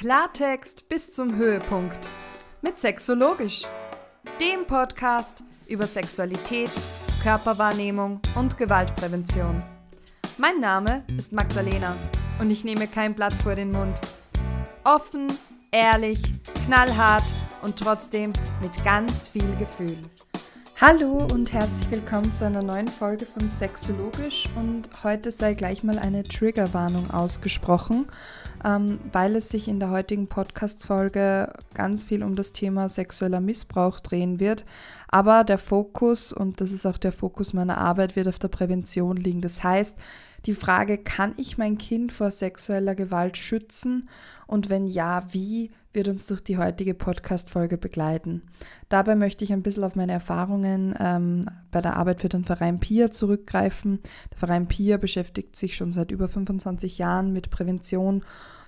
Klartext bis zum Höhepunkt mit Sexologisch, dem Podcast über Sexualität, Körperwahrnehmung und Gewaltprävention. Mein Name ist Magdalena und ich nehme kein Blatt vor den Mund. Offen, ehrlich, knallhart und trotzdem mit ganz viel Gefühl. Hallo und herzlich willkommen zu einer neuen Folge von Sexologisch und heute sei gleich mal eine Triggerwarnung ausgesprochen, ähm, weil es sich in der heutigen Podcast-Folge ganz viel um das Thema sexueller Missbrauch drehen wird. Aber der Fokus, und das ist auch der Fokus meiner Arbeit, wird auf der Prävention liegen. Das heißt, die Frage, kann ich mein Kind vor sexueller Gewalt schützen? Und wenn ja, wie, wird uns durch die heutige Podcast-Folge begleiten. Dabei möchte ich ein bisschen auf meine Erfahrungen ähm, bei der Arbeit für den Verein PIA zurückgreifen. Der Verein PIA beschäftigt sich schon seit über 25 Jahren mit Prävention,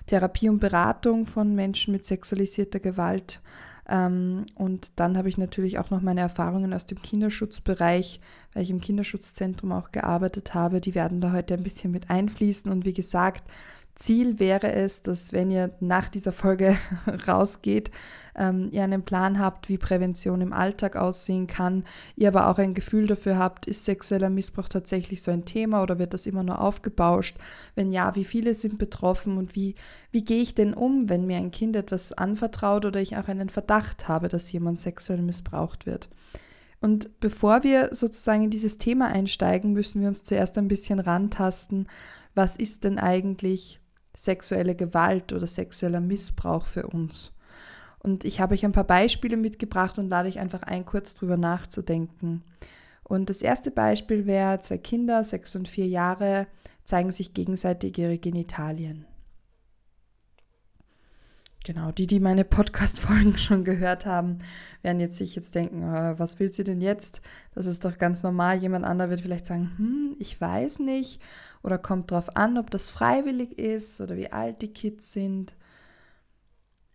Therapie und Beratung von Menschen mit sexualisierter Gewalt. Ähm, und dann habe ich natürlich auch noch meine Erfahrungen aus dem Kinderschutzbereich, weil ich im Kinderschutzzentrum auch gearbeitet habe. Die werden da heute ein bisschen mit einfließen. Und wie gesagt, Ziel wäre es, dass wenn ihr nach dieser Folge rausgeht, ähm, ihr einen Plan habt, wie Prävention im Alltag aussehen kann, ihr aber auch ein Gefühl dafür habt, ist sexueller Missbrauch tatsächlich so ein Thema oder wird das immer nur aufgebauscht? Wenn ja, wie viele sind betroffen und wie, wie gehe ich denn um, wenn mir ein Kind etwas anvertraut oder ich auch einen Verdacht habe, dass jemand sexuell missbraucht wird? Und bevor wir sozusagen in dieses Thema einsteigen, müssen wir uns zuerst ein bisschen rantasten. Was ist denn eigentlich sexuelle Gewalt oder sexueller Missbrauch für uns. Und ich habe euch ein paar Beispiele mitgebracht und lade euch einfach ein, kurz drüber nachzudenken. Und das erste Beispiel wäre, zwei Kinder, sechs und vier Jahre, zeigen sich gegenseitig ihre Genitalien. Genau, die, die meine Podcast-Folgen schon gehört haben, werden jetzt sich jetzt denken, äh, was will sie denn jetzt? Das ist doch ganz normal. Jemand anderer wird vielleicht sagen, hm, ich weiß nicht. Oder kommt darauf an, ob das freiwillig ist oder wie alt die Kids sind.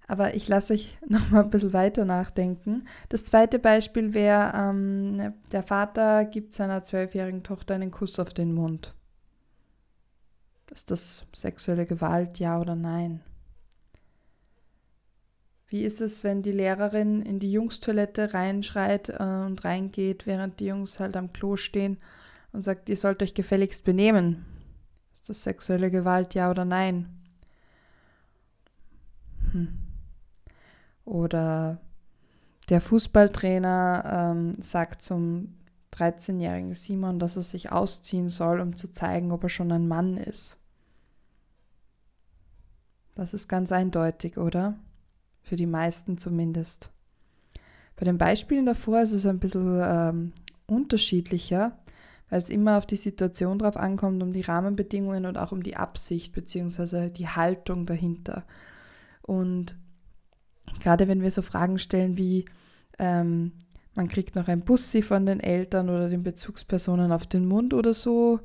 Aber ich lasse euch noch mal ein bisschen weiter nachdenken. Das zweite Beispiel wäre, ähm, der Vater gibt seiner zwölfjährigen Tochter einen Kuss auf den Mund. Ist das sexuelle Gewalt, ja oder nein? Wie ist es, wenn die Lehrerin in die Jungstoilette reinschreit äh, und reingeht, während die Jungs halt am Klo stehen und sagt, ihr sollt euch gefälligst benehmen? Ist das sexuelle Gewalt, ja oder nein? Hm. Oder der Fußballtrainer ähm, sagt zum 13-jährigen Simon, dass er sich ausziehen soll, um zu zeigen, ob er schon ein Mann ist. Das ist ganz eindeutig, oder? Für die meisten zumindest. Bei den Beispielen davor ist es ein bisschen ähm, unterschiedlicher, weil es immer auf die Situation drauf ankommt, um die Rahmenbedingungen und auch um die Absicht bzw. die Haltung dahinter. Und gerade wenn wir so Fragen stellen wie, ähm, man kriegt noch ein Bussi von den Eltern oder den Bezugspersonen auf den Mund oder so,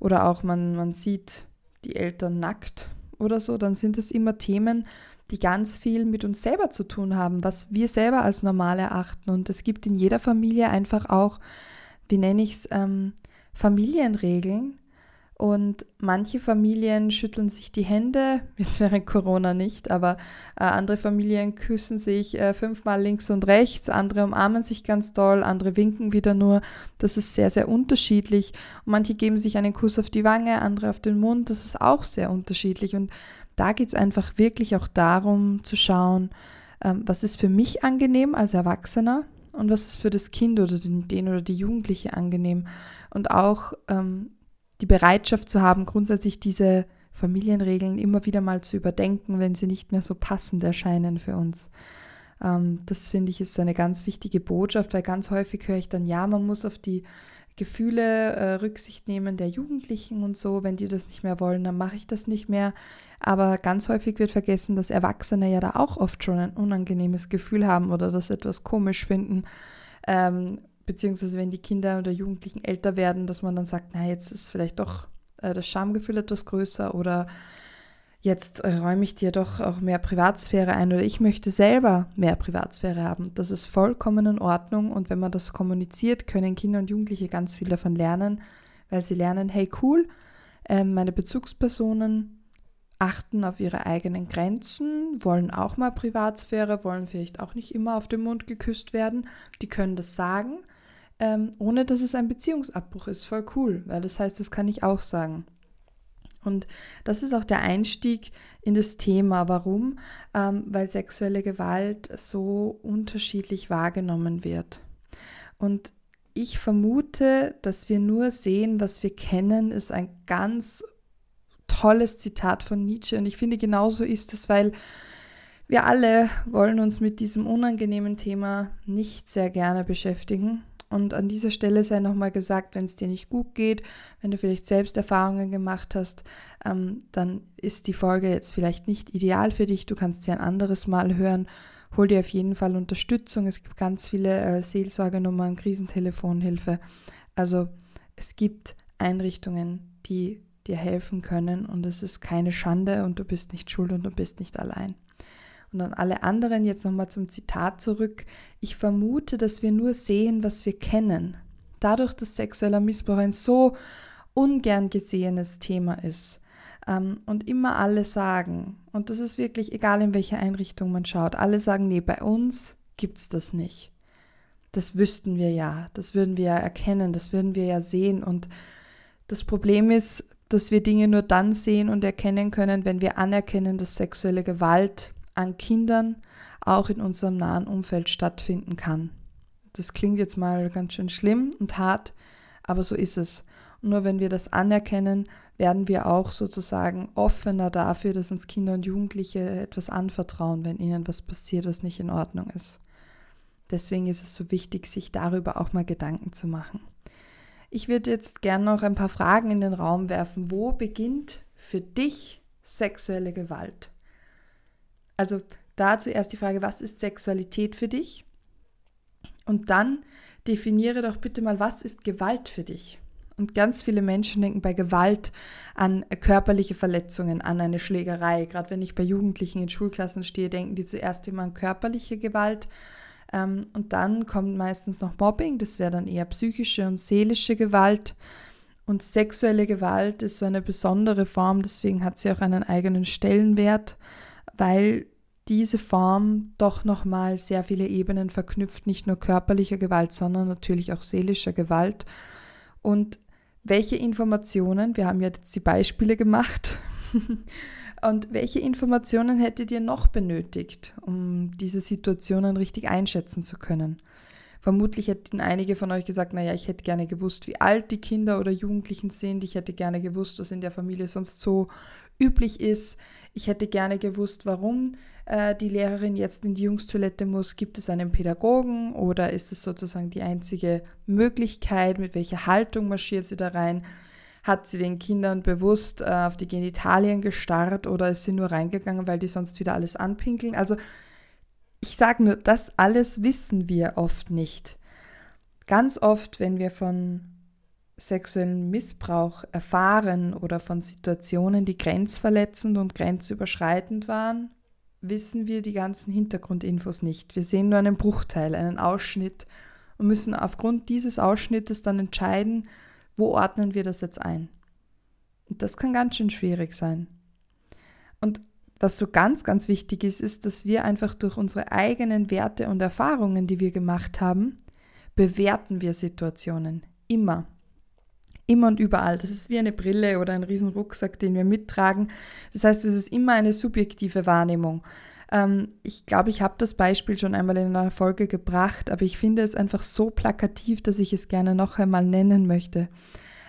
oder auch man, man sieht die Eltern nackt oder so, dann sind es immer Themen, die ganz viel mit uns selber zu tun haben, was wir selber als normal erachten. Und es gibt in jeder Familie einfach auch, wie nenne ich es, ähm, Familienregeln. Und manche Familien schütteln sich die Hände, jetzt während Corona nicht, aber äh, andere Familien küssen sich äh, fünfmal links und rechts, andere umarmen sich ganz doll, andere winken wieder nur. Das ist sehr, sehr unterschiedlich. Und manche geben sich einen Kuss auf die Wange, andere auf den Mund. Das ist auch sehr unterschiedlich. Und da geht es einfach wirklich auch darum zu schauen, ähm, was ist für mich angenehm als Erwachsener und was ist für das Kind oder den, den oder die Jugendliche angenehm. Und auch ähm, die Bereitschaft zu haben, grundsätzlich diese Familienregeln immer wieder mal zu überdenken, wenn sie nicht mehr so passend erscheinen für uns. Ähm, das finde ich ist so eine ganz wichtige Botschaft, weil ganz häufig höre ich dann, ja, man muss auf die Gefühle äh, Rücksicht nehmen der Jugendlichen und so. Wenn die das nicht mehr wollen, dann mache ich das nicht mehr. Aber ganz häufig wird vergessen, dass Erwachsene ja da auch oft schon ein unangenehmes Gefühl haben oder das etwas komisch finden. Ähm, beziehungsweise wenn die Kinder oder Jugendlichen älter werden, dass man dann sagt, na, jetzt ist vielleicht doch äh, das Schamgefühl etwas größer oder jetzt räume ich dir doch auch mehr Privatsphäre ein oder ich möchte selber mehr Privatsphäre haben. Das ist vollkommen in Ordnung und wenn man das kommuniziert, können Kinder und Jugendliche ganz viel davon lernen, weil sie lernen, hey cool, äh, meine Bezugspersonen achten auf ihre eigenen Grenzen, wollen auch mal Privatsphäre, wollen vielleicht auch nicht immer auf den Mund geküsst werden. Die können das sagen, ähm, ohne dass es ein Beziehungsabbruch ist. Voll cool, weil das heißt, das kann ich auch sagen. Und das ist auch der Einstieg in das Thema. Warum? Ähm, weil sexuelle Gewalt so unterschiedlich wahrgenommen wird. Und ich vermute, dass wir nur sehen, was wir kennen, ist ein ganz tolles Zitat von Nietzsche. Und ich finde, genauso ist es, weil wir alle wollen uns mit diesem unangenehmen Thema nicht sehr gerne beschäftigen. Und an dieser Stelle sei nochmal gesagt, wenn es dir nicht gut geht, wenn du vielleicht selbst Erfahrungen gemacht hast, ähm, dann ist die Folge jetzt vielleicht nicht ideal für dich. Du kannst sie ein anderes Mal hören. Hol dir auf jeden Fall Unterstützung. Es gibt ganz viele äh, Seelsorgenummern, Krisentelefonhilfe. Also es gibt Einrichtungen, die dir helfen können und es ist keine Schande und du bist nicht schuld und du bist nicht allein. Und an alle anderen jetzt nochmal zum Zitat zurück. Ich vermute, dass wir nur sehen, was wir kennen. Dadurch, dass sexueller Missbrauch ein so ungern gesehenes Thema ist ähm, und immer alle sagen, und das ist wirklich egal, in welche Einrichtung man schaut, alle sagen, nee, bei uns gibt es das nicht. Das wüssten wir ja, das würden wir ja erkennen, das würden wir ja sehen. Und das Problem ist, dass wir Dinge nur dann sehen und erkennen können, wenn wir anerkennen, dass sexuelle Gewalt an Kindern auch in unserem nahen Umfeld stattfinden kann. Das klingt jetzt mal ganz schön schlimm und hart, aber so ist es. Und nur wenn wir das anerkennen, werden wir auch sozusagen offener dafür, dass uns Kinder und Jugendliche etwas anvertrauen, wenn ihnen was passiert, was nicht in Ordnung ist. Deswegen ist es so wichtig, sich darüber auch mal Gedanken zu machen. Ich würde jetzt gerne noch ein paar Fragen in den Raum werfen. Wo beginnt für dich sexuelle Gewalt? Also da zuerst die Frage, was ist Sexualität für dich? Und dann definiere doch bitte mal, was ist Gewalt für dich? Und ganz viele Menschen denken bei Gewalt an körperliche Verletzungen, an eine Schlägerei. Gerade wenn ich bei Jugendlichen in Schulklassen stehe, denken die zuerst immer an körperliche Gewalt. Ähm, und dann kommt meistens noch Mobbing, das wäre dann eher psychische und seelische Gewalt. Und sexuelle Gewalt ist so eine besondere Form, deswegen hat sie auch einen eigenen Stellenwert weil diese Form doch nochmal sehr viele Ebenen verknüpft, nicht nur körperlicher Gewalt, sondern natürlich auch seelischer Gewalt. Und welche Informationen, wir haben ja jetzt die Beispiele gemacht, und welche Informationen hättet ihr noch benötigt, um diese Situationen richtig einschätzen zu können? Vermutlich hätten einige von euch gesagt, naja, ich hätte gerne gewusst, wie alt die Kinder oder Jugendlichen sind. Ich hätte gerne gewusst, was in der Familie sonst so üblich ist. Ich hätte gerne gewusst, warum äh, die Lehrerin jetzt in die Jungstoilette muss. Gibt es einen Pädagogen oder ist es sozusagen die einzige Möglichkeit? Mit welcher Haltung marschiert sie da rein? Hat sie den Kindern bewusst äh, auf die Genitalien gestarrt oder ist sie nur reingegangen, weil die sonst wieder alles anpinkeln? Also ich sage nur, das alles wissen wir oft nicht. Ganz oft, wenn wir von sexuellen Missbrauch erfahren oder von Situationen, die grenzverletzend und grenzüberschreitend waren, wissen wir die ganzen Hintergrundinfos nicht. Wir sehen nur einen Bruchteil, einen Ausschnitt und müssen aufgrund dieses Ausschnittes dann entscheiden, wo ordnen wir das jetzt ein. Und das kann ganz schön schwierig sein. Und was so ganz, ganz wichtig ist, ist, dass wir einfach durch unsere eigenen Werte und Erfahrungen, die wir gemacht haben, bewerten wir Situationen. Immer immer und überall. Das ist wie eine Brille oder ein riesen Rucksack, den wir mittragen. Das heißt, es ist immer eine subjektive Wahrnehmung. Ähm, ich glaube, ich habe das Beispiel schon einmal in einer Folge gebracht, aber ich finde es einfach so plakativ, dass ich es gerne noch einmal nennen möchte.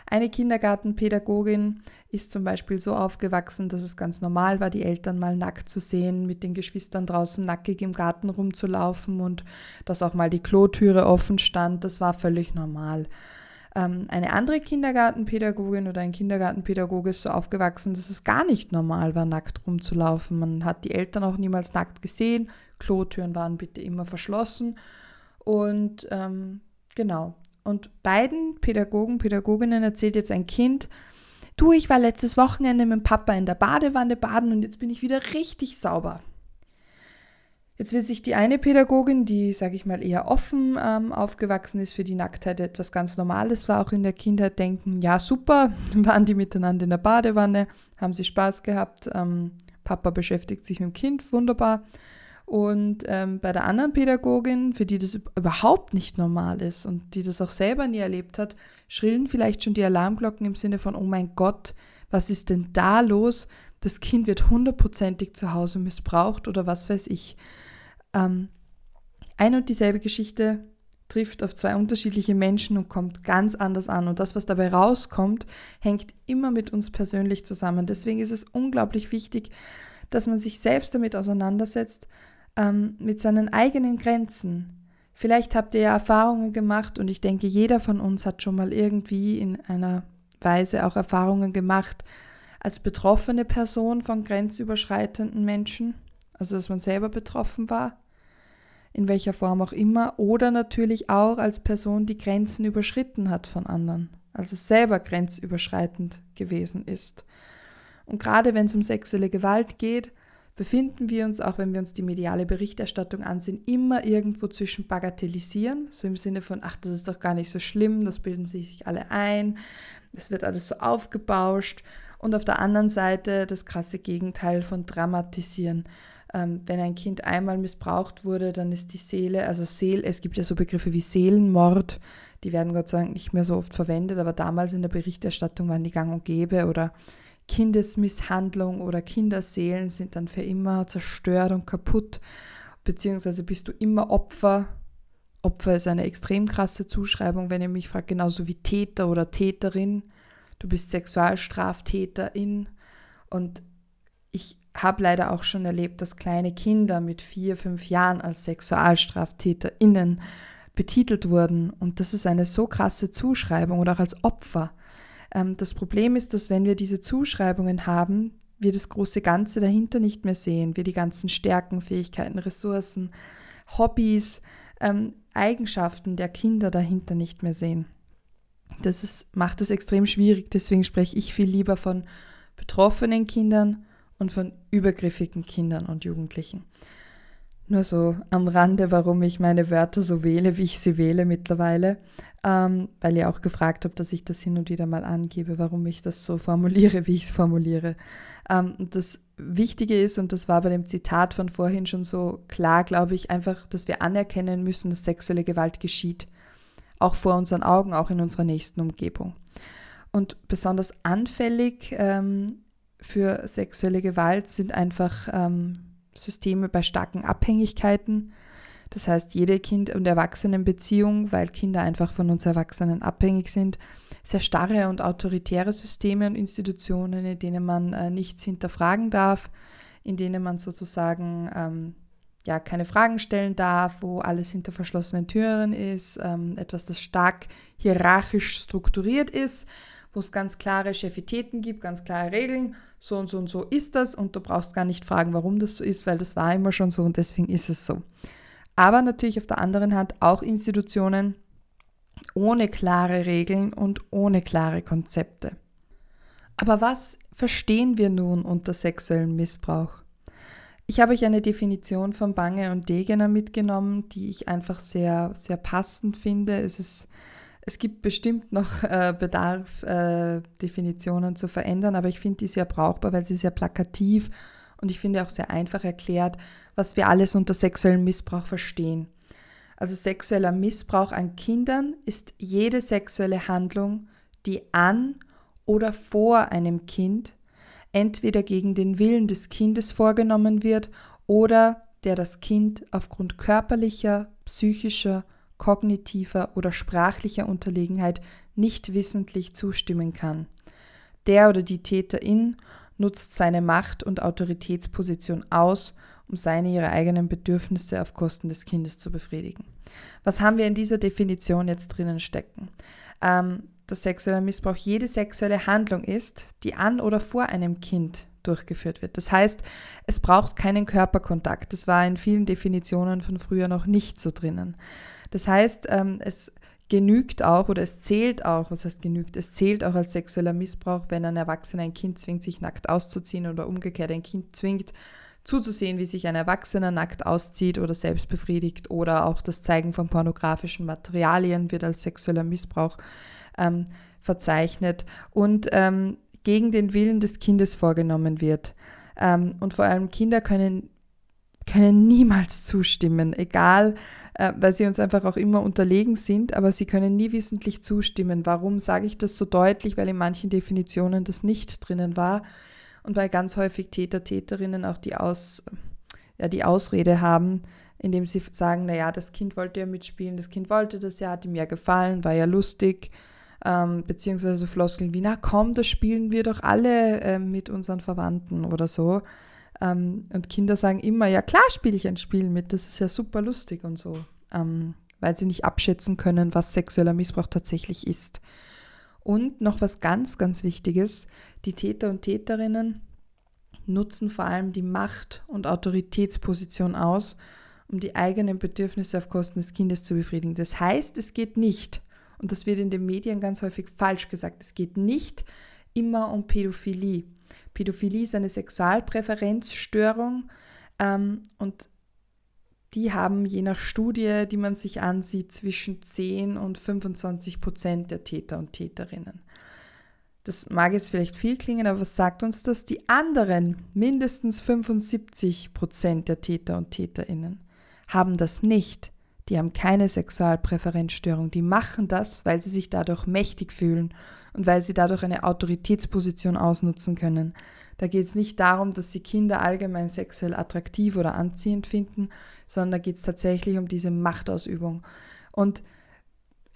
Eine Kindergartenpädagogin ist zum Beispiel so aufgewachsen, dass es ganz normal war, die Eltern mal nackt zu sehen, mit den Geschwistern draußen nackig im Garten rumzulaufen und dass auch mal die Klotüre offen stand. Das war völlig normal. Ähm, eine andere Kindergartenpädagogin oder ein Kindergartenpädagoge ist so aufgewachsen, dass es gar nicht normal war, nackt rumzulaufen. Man hat die Eltern auch niemals nackt gesehen. Klotüren waren bitte immer verschlossen. Und ähm, genau. Und beiden Pädagogen, Pädagoginnen erzählt jetzt ein Kind, du, ich war letztes Wochenende mit Papa in der Badewanne baden und jetzt bin ich wieder richtig sauber. Jetzt wird sich die eine Pädagogin, die, sage ich mal, eher offen ähm, aufgewachsen ist, für die Nacktheit etwas ganz Normales war, auch in der Kindheit denken, ja super, waren die miteinander in der Badewanne, haben sie Spaß gehabt, ähm, Papa beschäftigt sich mit dem Kind, wunderbar. Und ähm, bei der anderen Pädagogin, für die das überhaupt nicht normal ist und die das auch selber nie erlebt hat, schrillen vielleicht schon die Alarmglocken im Sinne von, oh mein Gott, was ist denn da los? Das Kind wird hundertprozentig zu Hause missbraucht oder was weiß ich. Ähm, eine und dieselbe Geschichte trifft auf zwei unterschiedliche Menschen und kommt ganz anders an. Und das, was dabei rauskommt, hängt immer mit uns persönlich zusammen. Deswegen ist es unglaublich wichtig, dass man sich selbst damit auseinandersetzt, ähm, mit seinen eigenen Grenzen. Vielleicht habt ihr ja Erfahrungen gemacht und ich denke, jeder von uns hat schon mal irgendwie in einer Weise auch Erfahrungen gemacht als betroffene Person von grenzüberschreitenden Menschen, also dass man selber betroffen war in welcher Form auch immer, oder natürlich auch als Person, die Grenzen überschritten hat von anderen, also selber grenzüberschreitend gewesen ist. Und gerade wenn es um sexuelle Gewalt geht, befinden wir uns, auch wenn wir uns die mediale Berichterstattung ansehen, immer irgendwo zwischen bagatellisieren, so im Sinne von, ach, das ist doch gar nicht so schlimm, das bilden sich alle ein, es wird alles so aufgebauscht und auf der anderen Seite das krasse Gegenteil von dramatisieren ähm, wenn ein Kind einmal missbraucht wurde, dann ist die Seele, also Seel, es gibt ja so Begriffe wie Seelenmord, die werden Gott sei Dank nicht mehr so oft verwendet, aber damals in der Berichterstattung waren die gang und gäbe oder Kindesmisshandlung oder Kinderseelen sind dann für immer zerstört und kaputt, beziehungsweise bist du immer Opfer. Opfer ist eine extrem krasse Zuschreibung, wenn ihr mich fragt, genauso wie Täter oder Täterin. Du bist Sexualstraftäterin und ich habe leider auch schon erlebt, dass kleine Kinder mit vier, fünf Jahren als SexualstraftäterInnen betitelt wurden. Und das ist eine so krasse Zuschreibung oder auch als Opfer. Ähm, das Problem ist, dass wenn wir diese Zuschreibungen haben, wir das große Ganze dahinter nicht mehr sehen. Wir die ganzen Stärken, Fähigkeiten, Ressourcen, Hobbys, ähm, Eigenschaften der Kinder dahinter nicht mehr sehen. Das ist, macht es extrem schwierig. Deswegen spreche ich viel lieber von betroffenen Kindern und von übergriffigen Kindern und Jugendlichen. Nur so am Rande, warum ich meine Wörter so wähle, wie ich sie wähle mittlerweile, ähm, weil ihr auch gefragt habt, dass ich das hin und wieder mal angebe, warum ich das so formuliere, wie ich es formuliere. Ähm, das Wichtige ist, und das war bei dem Zitat von vorhin schon so klar, glaube ich, einfach, dass wir anerkennen müssen, dass sexuelle Gewalt geschieht. Auch vor unseren Augen, auch in unserer nächsten Umgebung. Und besonders anfällig ähm, für sexuelle Gewalt sind einfach ähm, Systeme bei starken Abhängigkeiten. Das heißt, jede Kind- und Erwachsenenbeziehung, weil Kinder einfach von uns Erwachsenen abhängig sind, sehr starre und autoritäre Systeme und Institutionen, in denen man äh, nichts hinterfragen darf, in denen man sozusagen ähm, ja keine Fragen stellen darf, wo alles hinter verschlossenen Türen ist, ähm, etwas, das stark hierarchisch strukturiert ist wo es ganz klare Chefitäten gibt, ganz klare Regeln, so und so und so ist das und du brauchst gar nicht fragen, warum das so ist, weil das war immer schon so und deswegen ist es so. Aber natürlich auf der anderen Hand auch Institutionen ohne klare Regeln und ohne klare Konzepte. Aber was verstehen wir nun unter sexuellem Missbrauch? Ich habe euch eine Definition von Bange und Degener mitgenommen, die ich einfach sehr, sehr passend finde. Es ist es gibt bestimmt noch äh, Bedarf, äh, Definitionen zu verändern, aber ich finde die sehr brauchbar, weil sie sehr plakativ und ich finde auch sehr einfach erklärt, was wir alles unter sexuellem Missbrauch verstehen. Also sexueller Missbrauch an Kindern ist jede sexuelle Handlung, die an oder vor einem Kind entweder gegen den Willen des Kindes vorgenommen wird oder der das Kind aufgrund körperlicher, psychischer kognitiver oder sprachlicher Unterlegenheit nicht wissentlich zustimmen kann. Der oder die Täterin nutzt seine Macht- und Autoritätsposition aus, um seine ihre eigenen Bedürfnisse auf Kosten des Kindes zu befriedigen. Was haben wir in dieser Definition jetzt drinnen stecken? Ähm, dass sexueller Missbrauch jede sexuelle Handlung ist, die an oder vor einem Kind durchgeführt wird. Das heißt, es braucht keinen Körperkontakt. Das war in vielen Definitionen von früher noch nicht so drinnen. Das heißt, ähm, es genügt auch oder es zählt auch, was heißt genügt, es zählt auch als sexueller Missbrauch, wenn ein Erwachsener ein Kind zwingt, sich nackt auszuziehen oder umgekehrt ein Kind zwingt, zuzusehen, wie sich ein Erwachsener nackt auszieht oder selbst befriedigt oder auch das Zeigen von pornografischen Materialien wird als sexueller Missbrauch ähm, verzeichnet und ähm, gegen den Willen des Kindes vorgenommen wird. Ähm, und vor allem Kinder können, können niemals zustimmen, egal, äh, weil sie uns einfach auch immer unterlegen sind, aber sie können nie wissentlich zustimmen. Warum sage ich das so deutlich? Weil in manchen Definitionen das nicht drinnen war und weil ganz häufig Täter, Täterinnen auch die, Aus, ja, die Ausrede haben, indem sie sagen, naja, das Kind wollte ja mitspielen, das Kind wollte das ja, hat ihm ja gefallen, war ja lustig, ähm, beziehungsweise Floskeln wie, na komm, das spielen wir doch alle äh, mit unseren Verwandten oder so. Ähm, und Kinder sagen immer, ja klar spiele ich ein Spiel mit, das ist ja super lustig und so, ähm, weil sie nicht abschätzen können, was sexueller Missbrauch tatsächlich ist. Und noch was ganz, ganz Wichtiges, die Täter und Täterinnen nutzen vor allem die Macht- und Autoritätsposition aus, um die eigenen Bedürfnisse auf Kosten des Kindes zu befriedigen. Das heißt, es geht nicht, und das wird in den Medien ganz häufig falsch gesagt, es geht nicht immer um Pädophilie. Pädophilie ist eine Sexualpräferenzstörung ähm, und die haben je nach Studie, die man sich ansieht, zwischen 10 und 25 Prozent der Täter und Täterinnen. Das mag jetzt vielleicht viel klingen, aber was sagt uns das? Die anderen, mindestens 75 Prozent der Täter und Täterinnen, haben das nicht. Die haben keine Sexualpräferenzstörung. Die machen das, weil sie sich dadurch mächtig fühlen und weil sie dadurch eine Autoritätsposition ausnutzen können. Da geht es nicht darum, dass sie Kinder allgemein sexuell attraktiv oder anziehend finden, sondern da geht es tatsächlich um diese Machtausübung. Und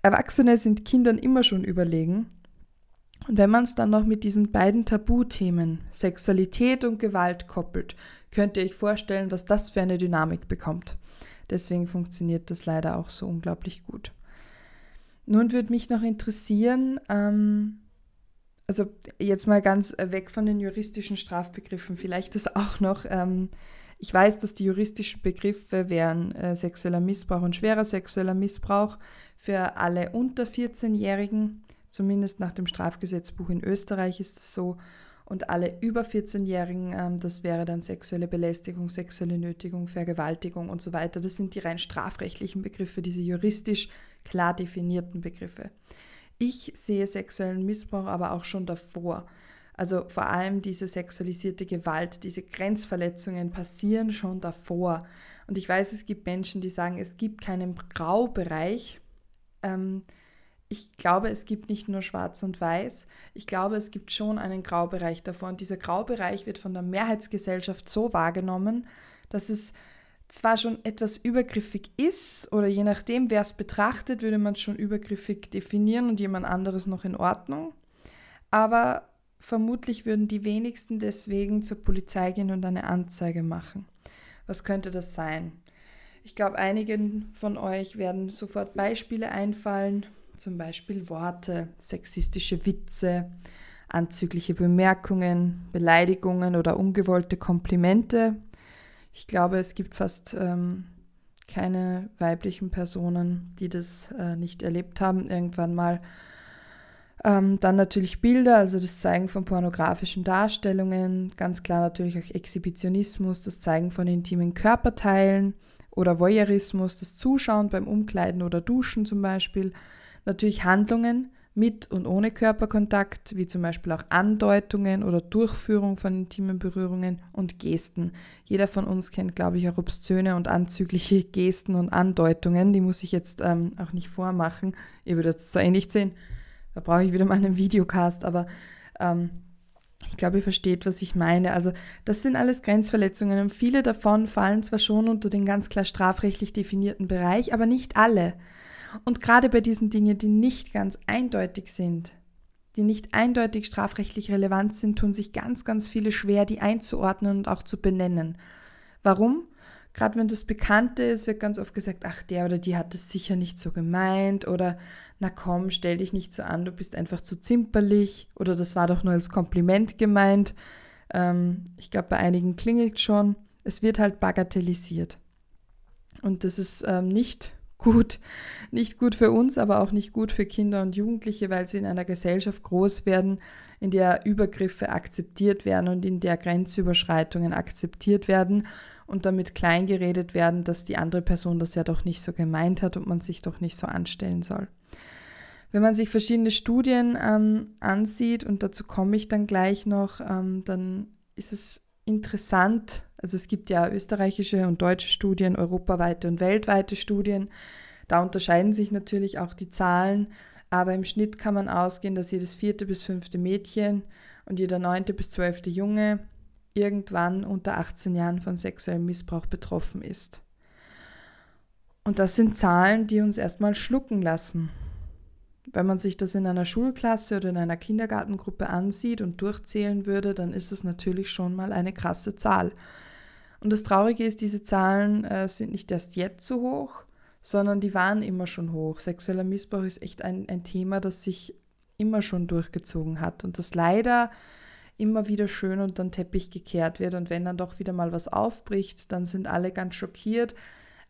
Erwachsene sind Kindern immer schon überlegen. Und wenn man es dann noch mit diesen beiden Tabuthemen, Sexualität und Gewalt, koppelt, könnt ihr euch vorstellen, was das für eine Dynamik bekommt. Deswegen funktioniert das leider auch so unglaublich gut. Nun würde mich noch interessieren, ähm, also jetzt mal ganz weg von den juristischen Strafbegriffen, vielleicht das auch noch. Ähm, ich weiß, dass die juristischen Begriffe wären äh, sexueller Missbrauch und schwerer sexueller Missbrauch für alle unter 14-Jährigen, zumindest nach dem Strafgesetzbuch in Österreich ist es so. Und alle über 14-Jährigen, ähm, das wäre dann sexuelle Belästigung, sexuelle Nötigung, Vergewaltigung und so weiter. Das sind die rein strafrechtlichen Begriffe, diese juristisch klar definierten Begriffe. Ich sehe sexuellen Missbrauch aber auch schon davor. Also vor allem diese sexualisierte Gewalt, diese Grenzverletzungen passieren schon davor. Und ich weiß, es gibt Menschen, die sagen, es gibt keinen Graubereich. Ähm, ich glaube, es gibt nicht nur schwarz und weiß. Ich glaube, es gibt schon einen Graubereich davor. Und dieser Graubereich wird von der Mehrheitsgesellschaft so wahrgenommen, dass es zwar schon etwas übergriffig ist oder je nachdem, wer es betrachtet, würde man es schon übergriffig definieren und jemand anderes noch in Ordnung. Aber vermutlich würden die wenigsten deswegen zur Polizei gehen und eine Anzeige machen. Was könnte das sein? Ich glaube, einigen von euch werden sofort Beispiele einfallen, zum Beispiel Worte, sexistische Witze, anzügliche Bemerkungen, Beleidigungen oder ungewollte Komplimente, ich glaube, es gibt fast ähm, keine weiblichen Personen, die das äh, nicht erlebt haben, irgendwann mal. Ähm, dann natürlich Bilder, also das Zeigen von pornografischen Darstellungen, ganz klar natürlich auch Exhibitionismus, das Zeigen von intimen Körperteilen oder Voyeurismus, das Zuschauen beim Umkleiden oder Duschen zum Beispiel. Natürlich Handlungen, mit und ohne Körperkontakt, wie zum Beispiel auch Andeutungen oder Durchführung von intimen Berührungen und Gesten. Jeder von uns kennt, glaube ich, auch obszöne und anzügliche Gesten und Andeutungen. Die muss ich jetzt ähm, auch nicht vormachen. Ihr würdet es zwar ähnlich sehen, da brauche ich wieder mal einen Videocast, aber ähm, ich glaube, ihr versteht, was ich meine. Also das sind alles Grenzverletzungen und viele davon fallen zwar schon unter den ganz klar strafrechtlich definierten Bereich, aber nicht alle. Und gerade bei diesen Dingen, die nicht ganz eindeutig sind, die nicht eindeutig strafrechtlich relevant sind, tun sich ganz, ganz viele schwer, die einzuordnen und auch zu benennen. Warum? Gerade wenn das Bekannte ist, wird ganz oft gesagt, ach, der oder die hat das sicher nicht so gemeint oder na komm, stell dich nicht so an, du bist einfach zu zimperlich oder das war doch nur als Kompliment gemeint. Ähm, ich glaube, bei einigen klingelt schon. Es wird halt bagatellisiert. Und das ist ähm, nicht gut. Nicht gut für uns, aber auch nicht gut für Kinder und Jugendliche, weil sie in einer Gesellschaft groß werden, in der Übergriffe akzeptiert werden und in der Grenzüberschreitungen akzeptiert werden und damit kleingeredet werden, dass die andere Person das ja doch nicht so gemeint hat und man sich doch nicht so anstellen soll. Wenn man sich verschiedene Studien ähm, ansieht, und dazu komme ich dann gleich noch, ähm, dann ist es interessant, also es gibt ja österreichische und deutsche Studien, europaweite und weltweite Studien. Da unterscheiden sich natürlich auch die Zahlen, aber im Schnitt kann man ausgehen, dass jedes vierte bis fünfte Mädchen und jeder neunte bis zwölfte Junge irgendwann unter 18 Jahren von sexuellem Missbrauch betroffen ist. Und das sind Zahlen, die uns erstmal schlucken lassen. Wenn man sich das in einer Schulklasse oder in einer Kindergartengruppe ansieht und durchzählen würde, dann ist es natürlich schon mal eine krasse Zahl. Und das Traurige ist, diese Zahlen äh, sind nicht erst jetzt so hoch, sondern die waren immer schon hoch. Sexueller Missbrauch ist echt ein, ein Thema, das sich immer schon durchgezogen hat und das leider immer wieder schön unter den Teppich gekehrt wird. Und wenn dann doch wieder mal was aufbricht, dann sind alle ganz schockiert.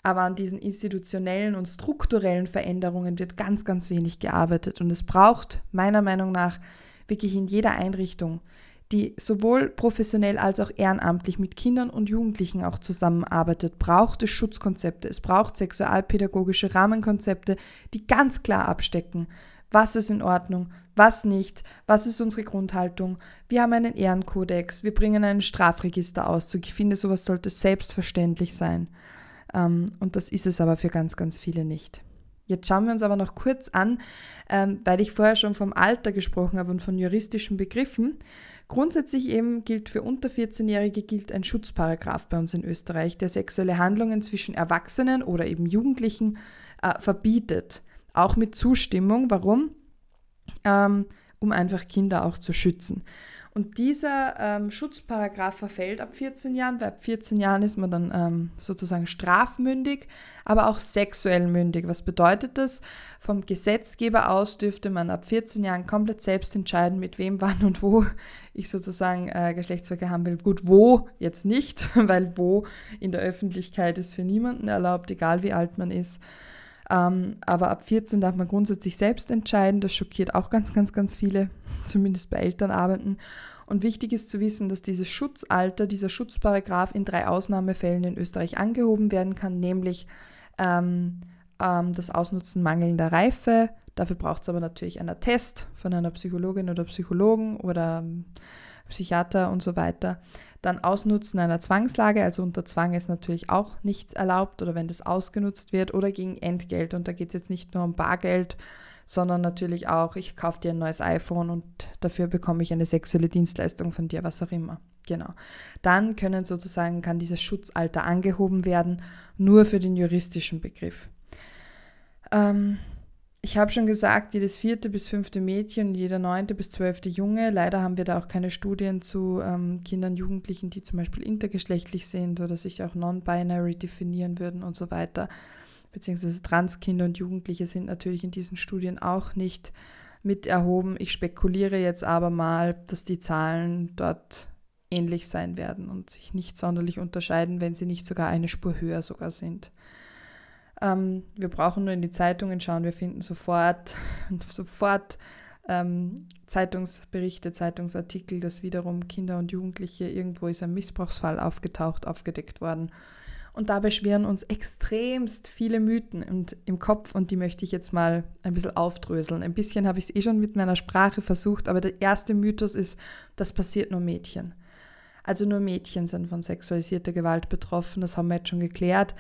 Aber an diesen institutionellen und strukturellen Veränderungen wird ganz, ganz wenig gearbeitet. Und es braucht meiner Meinung nach wirklich in jeder Einrichtung, die sowohl professionell als auch ehrenamtlich mit Kindern und Jugendlichen auch zusammenarbeitet, braucht es Schutzkonzepte. Es braucht sexualpädagogische Rahmenkonzepte, die ganz klar abstecken, was ist in Ordnung, was nicht, was ist unsere Grundhaltung. Wir haben einen Ehrenkodex, wir bringen einen Strafregisterauszug. Ich finde, sowas sollte selbstverständlich sein. Ähm, und das ist es aber für ganz, ganz viele nicht. Jetzt schauen wir uns aber noch kurz an, ähm, weil ich vorher schon vom Alter gesprochen habe und von juristischen Begriffen. Grundsätzlich eben gilt für unter 14-Jährige gilt ein Schutzparagraf bei uns in Österreich, der sexuelle Handlungen zwischen Erwachsenen oder eben Jugendlichen äh, verbietet. Auch mit Zustimmung. Warum? Ähm, um einfach Kinder auch zu schützen. Und dieser ähm, Schutzparagraf verfällt ab 14 Jahren, weil ab 14 Jahren ist man dann ähm, sozusagen strafmündig, aber auch sexuell mündig. Was bedeutet das? Vom Gesetzgeber aus dürfte man ab 14 Jahren komplett selbst entscheiden, mit wem, wann und wo ich sozusagen äh, Geschlechtsverkehr haben will. Gut, wo jetzt nicht, weil wo in der Öffentlichkeit ist für niemanden erlaubt, egal wie alt man ist. Ähm, aber ab 14 darf man grundsätzlich selbst entscheiden. Das schockiert auch ganz, ganz, ganz viele zumindest bei Elternabenden. Und wichtig ist zu wissen, dass dieses Schutzalter, dieser Schutzparagraf in drei Ausnahmefällen in Österreich angehoben werden kann, nämlich ähm, ähm, das Ausnutzen mangelnder Reife. Dafür braucht es aber natürlich einen Attest von einer Psychologin oder Psychologen oder ähm, Psychiater und so weiter. Dann Ausnutzen einer Zwangslage, also unter Zwang ist natürlich auch nichts erlaubt oder wenn das ausgenutzt wird oder gegen Entgelt. Und da geht es jetzt nicht nur um Bargeld, sondern natürlich auch, ich kaufe dir ein neues iPhone und dafür bekomme ich eine sexuelle Dienstleistung von dir, was auch immer. Genau. Dann können sozusagen, kann dieses Schutzalter angehoben werden, nur für den juristischen Begriff. Ähm, ich habe schon gesagt, jedes vierte bis fünfte Mädchen und jeder neunte bis zwölfte Junge. Leider haben wir da auch keine Studien zu ähm, Kindern, Jugendlichen, die zum Beispiel intergeschlechtlich sind oder sich auch non-binary definieren würden und so weiter beziehungsweise Transkinder und Jugendliche sind natürlich in diesen Studien auch nicht mit erhoben. Ich spekuliere jetzt aber mal, dass die Zahlen dort ähnlich sein werden und sich nicht sonderlich unterscheiden, wenn sie nicht sogar eine Spur höher sogar sind. Ähm, wir brauchen nur in die Zeitungen schauen, wir finden sofort, sofort ähm, Zeitungsberichte, Zeitungsartikel, dass wiederum Kinder und Jugendliche irgendwo ist ein Missbrauchsfall aufgetaucht, aufgedeckt worden und dabei schwirren uns extremst viele Mythen und im Kopf und die möchte ich jetzt mal ein bisschen aufdröseln. Ein bisschen habe ich es eh schon mit meiner Sprache versucht, aber der erste Mythos ist, das passiert nur Mädchen. Also nur Mädchen sind von sexualisierter Gewalt betroffen, das haben wir jetzt schon geklärt.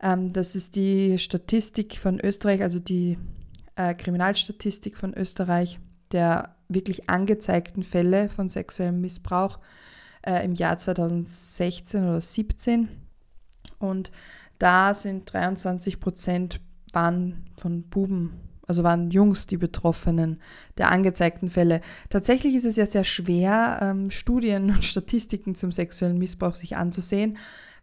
Ähm, das ist die Statistik von Österreich, also die äh, Kriminalstatistik von Österreich, der wirklich angezeigten Fälle von sexuellem Missbrauch äh, im Jahr 2016 oder 2017. Und da sind 23 Prozent waren von Buben, also waren Jungs die Betroffenen der angezeigten Fälle. Tatsächlich ist es ja sehr schwer, ähm, Studien und Statistiken zum sexuellen Missbrauch sich anzusehen,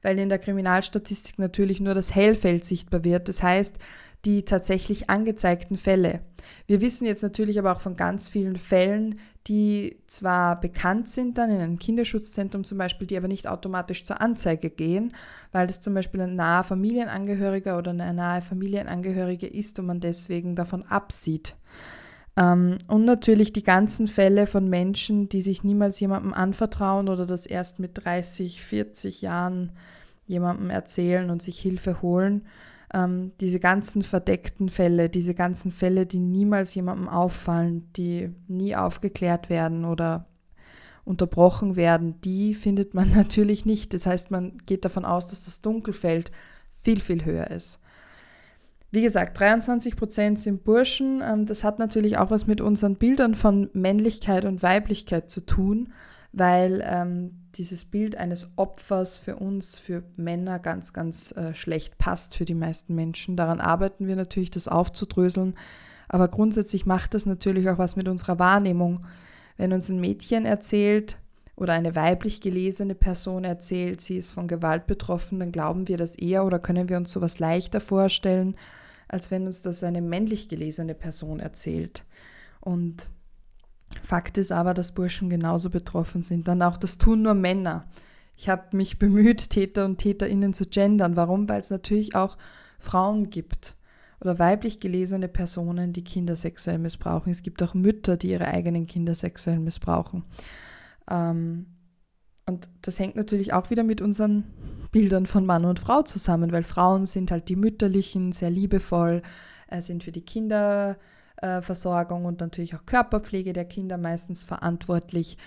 weil in der Kriminalstatistik natürlich nur das Hellfeld sichtbar wird. Das heißt, die tatsächlich angezeigten Fälle. Wir wissen jetzt natürlich aber auch von ganz vielen Fällen, die zwar bekannt sind dann in einem Kinderschutzzentrum zum Beispiel, die aber nicht automatisch zur Anzeige gehen, weil das zum Beispiel ein naher Familienangehöriger oder eine nahe Familienangehörige ist und man deswegen davon absieht. Ähm, und natürlich die ganzen Fälle von Menschen, die sich niemals jemandem anvertrauen oder das erst mit 30, 40 Jahren jemandem erzählen und sich Hilfe holen ähm, diese ganzen verdeckten Fälle, diese ganzen Fälle, die niemals jemandem auffallen, die nie aufgeklärt werden oder unterbrochen werden, die findet man natürlich nicht. Das heißt, man geht davon aus, dass das Dunkelfeld viel, viel höher ist. Wie gesagt, 23 Prozent sind Burschen. Ähm, das hat natürlich auch was mit unseren Bildern von Männlichkeit und Weiblichkeit zu tun weil ähm, dieses Bild eines Opfers für uns, für Männer ganz, ganz äh, schlecht passt für die meisten Menschen. Daran arbeiten wir natürlich, das aufzudröseln. Aber grundsätzlich macht das natürlich auch was mit unserer Wahrnehmung. Wenn uns ein Mädchen erzählt oder eine weiblich gelesene Person erzählt, sie ist von Gewalt betroffen, dann glauben wir das eher oder können wir uns sowas leichter vorstellen, als wenn uns das eine männlich gelesene Person erzählt. Und Fakt ist aber, dass Burschen genauso betroffen sind. Dann auch, das tun nur Männer. Ich habe mich bemüht, Täter und Täterinnen zu gendern. Warum? Weil es natürlich auch Frauen gibt oder weiblich gelesene Personen, die Kinder sexuell missbrauchen. Es gibt auch Mütter, die ihre eigenen Kinder sexuell missbrauchen. Ähm, und das hängt natürlich auch wieder mit unseren Bildern von Mann und Frau zusammen, weil Frauen sind halt die mütterlichen, sehr liebevoll, äh, sind für die Kinder äh, Versorgung und natürlich auch Körperpflege der Kinder meistens verantwortlich.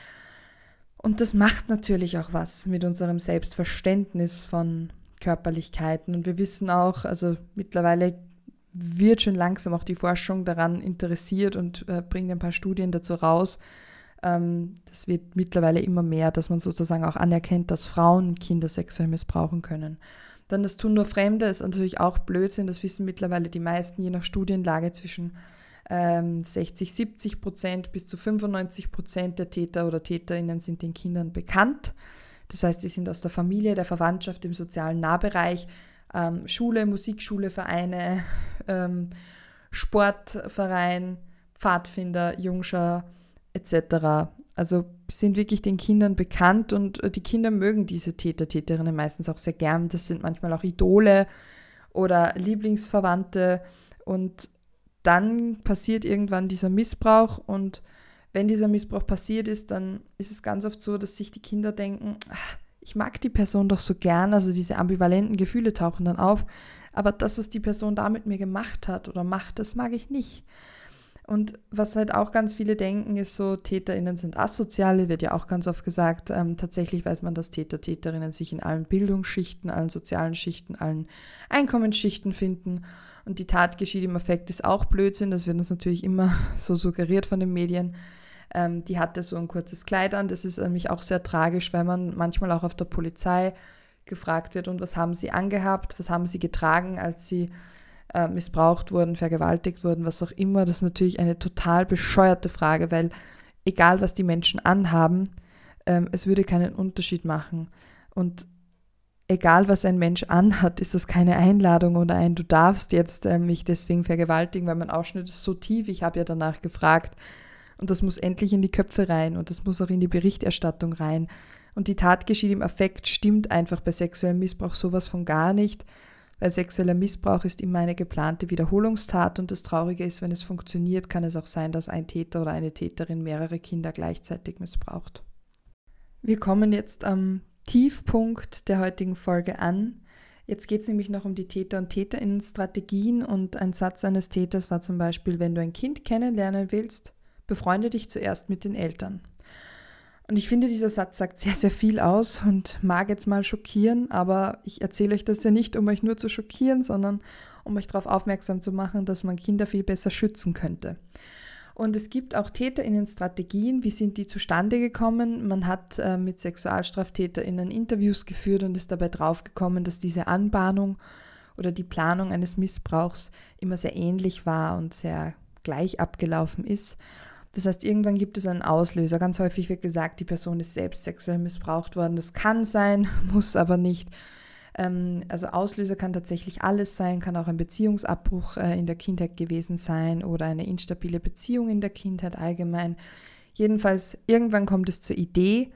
Und das macht natürlich auch was mit unserem Selbstverständnis von Körperlichkeiten. Und wir wissen auch, also mittlerweile wird schon langsam auch die Forschung daran interessiert und äh, bringt ein paar Studien dazu raus. Ähm, das wird mittlerweile immer mehr, dass man sozusagen auch anerkennt, dass Frauen Kinder sexuell missbrauchen können. Dann das Tun nur Fremde ist natürlich auch Blödsinn, das wissen mittlerweile die meisten, je nach Studienlage zwischen 60, ähm, 70 Prozent bis zu 95 Prozent der Täter oder Täterinnen sind den Kindern bekannt. Das heißt, sie sind aus der Familie, der Verwandtschaft, im sozialen Nahbereich, ähm, Schule, Musikschule, Vereine, Sportverein, Pfadfinder, Jungschar etc. Also sind wirklich den Kindern bekannt und äh, die Kinder mögen diese Täter, Täterinnen meistens auch sehr gern. Das sind manchmal auch Idole oder Lieblingsverwandte und dann passiert irgendwann dieser Missbrauch und wenn dieser Missbrauch passiert ist, dann ist es ganz oft so, dass sich die Kinder denken, ach, ich mag die Person doch so gern, also diese ambivalenten Gefühle tauchen dann auf, aber das, was die Person da mit mir gemacht hat oder macht, das mag ich nicht. Und was halt auch ganz viele denken, ist so, TäterInnen sind asoziale, wird ja auch ganz oft gesagt. Ähm, tatsächlich weiß man, dass Täter, TäterInnen sich in allen Bildungsschichten, allen sozialen Schichten, allen Einkommensschichten finden. Und die Tat geschieht im Effekt ist auch Blödsinn, das wird uns natürlich immer so suggeriert von den Medien. Ähm, die hatte so ein kurzes Kleid an, das ist nämlich auch sehr tragisch, weil man manchmal auch auf der Polizei gefragt wird, und was haben sie angehabt, was haben sie getragen, als sie äh, missbraucht wurden, vergewaltigt wurden, was auch immer. Das ist natürlich eine total bescheuerte Frage, weil egal was die Menschen anhaben, ähm, es würde keinen Unterschied machen. Und egal was ein Mensch anhat, ist das keine Einladung oder ein, du darfst jetzt äh, mich deswegen vergewaltigen, weil mein Ausschnitt ist so tief, ich habe ja danach gefragt. Und das muss endlich in die Köpfe rein und das muss auch in die Berichterstattung rein. Und die Tat geschieht im Affekt, stimmt einfach bei sexuellem Missbrauch sowas von gar nicht weil sexueller Missbrauch ist immer eine geplante Wiederholungstat und das Traurige ist, wenn es funktioniert, kann es auch sein, dass ein Täter oder eine Täterin mehrere Kinder gleichzeitig missbraucht. Wir kommen jetzt am Tiefpunkt der heutigen Folge an. Jetzt geht es nämlich noch um die Täter- und Täterinnenstrategien und ein Satz eines Täters war zum Beispiel, wenn du ein Kind kennenlernen willst, befreunde dich zuerst mit den Eltern. Und ich finde, dieser Satz sagt sehr, sehr viel aus und mag jetzt mal schockieren, aber ich erzähle euch das ja nicht, um euch nur zu schockieren, sondern um euch darauf aufmerksam zu machen, dass man Kinder viel besser schützen könnte. Und es gibt auch TäterInnen-Strategien. Wie sind die zustande gekommen? Man hat äh, mit SexualstraftäterInnen Interviews geführt und ist dabei draufgekommen, dass diese Anbahnung oder die Planung eines Missbrauchs immer sehr ähnlich war und sehr gleich abgelaufen ist. Das heißt, irgendwann gibt es einen Auslöser. Ganz häufig wird gesagt, die Person ist selbst sexuell missbraucht worden. Das kann sein, muss aber nicht. Ähm, also Auslöser kann tatsächlich alles sein, kann auch ein Beziehungsabbruch äh, in der Kindheit gewesen sein oder eine instabile Beziehung in der Kindheit allgemein. Jedenfalls, irgendwann kommt es zur Idee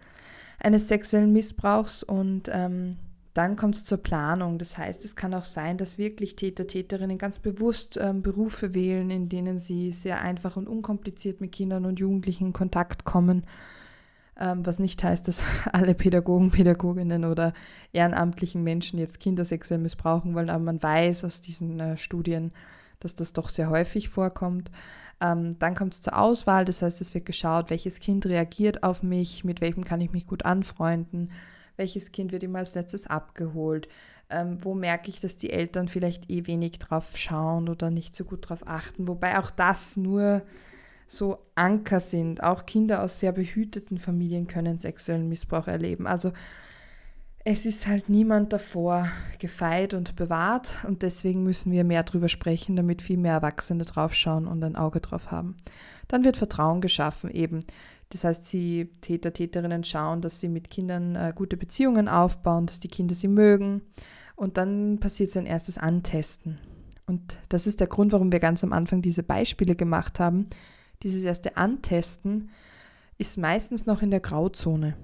eines sexuellen Missbrauchs und ähm, dann kommt es zur Planung. Das heißt, es kann auch sein, dass wirklich Täter, Täterinnen ganz bewusst ähm, Berufe wählen, in denen sie sehr einfach und unkompliziert mit Kindern und Jugendlichen in Kontakt kommen. Ähm, was nicht heißt, dass alle Pädagogen, Pädagoginnen oder ehrenamtlichen Menschen jetzt Kinder sexuell missbrauchen wollen, aber man weiß aus diesen äh, Studien, dass das doch sehr häufig vorkommt. Ähm, dann kommt es zur Auswahl, das heißt, es wird geschaut, welches Kind reagiert auf mich, mit welchem kann ich mich gut anfreunden welches Kind wird immer als letztes abgeholt, ähm, wo merke ich, dass die Eltern vielleicht eh wenig drauf schauen oder nicht so gut drauf achten, wobei auch das nur so Anker sind. Auch Kinder aus sehr behüteten Familien können sexuellen Missbrauch erleben. Also es ist halt niemand davor gefeit und bewahrt und deswegen müssen wir mehr drüber sprechen, damit viel mehr Erwachsene draufschauen und ein Auge drauf haben. Dann wird Vertrauen geschaffen eben. Das heißt, sie Täter, Täterinnen schauen, dass sie mit Kindern äh, gute Beziehungen aufbauen, dass die Kinder sie mögen. Und dann passiert so ein erstes Antesten. Und das ist der Grund, warum wir ganz am Anfang diese Beispiele gemacht haben. Dieses erste Antesten ist meistens noch in der Grauzone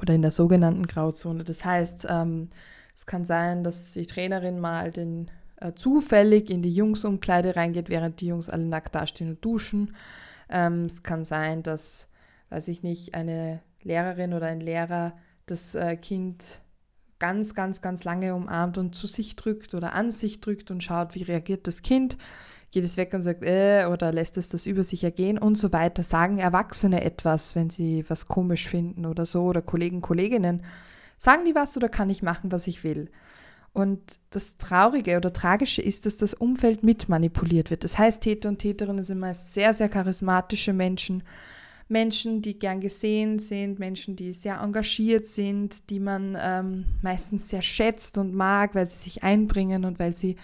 oder in der sogenannten Grauzone. Das heißt, ähm, es kann sein, dass die Trainerin mal den, äh, zufällig in die Jungsumkleide reingeht, während die Jungs alle nackt dastehen und duschen. Ähm, es kann sein, dass, weiß ich nicht, eine Lehrerin oder ein Lehrer das äh, Kind ganz, ganz, ganz lange umarmt und zu sich drückt oder an sich drückt und schaut, wie reagiert das Kind. Geht es weg und sagt, äh, oder lässt es das über sich ergehen und so weiter. Sagen Erwachsene etwas, wenn sie was komisch finden oder so, oder Kollegen, Kolleginnen. Sagen die was oder kann ich machen, was ich will? Und das Traurige oder Tragische ist, dass das Umfeld mitmanipuliert wird. Das heißt, Täter und Täterinnen sind meist sehr, sehr charismatische Menschen. Menschen, die gern gesehen sind, Menschen, die sehr engagiert sind, die man ähm, meistens sehr schätzt und mag, weil sie sich einbringen und weil sie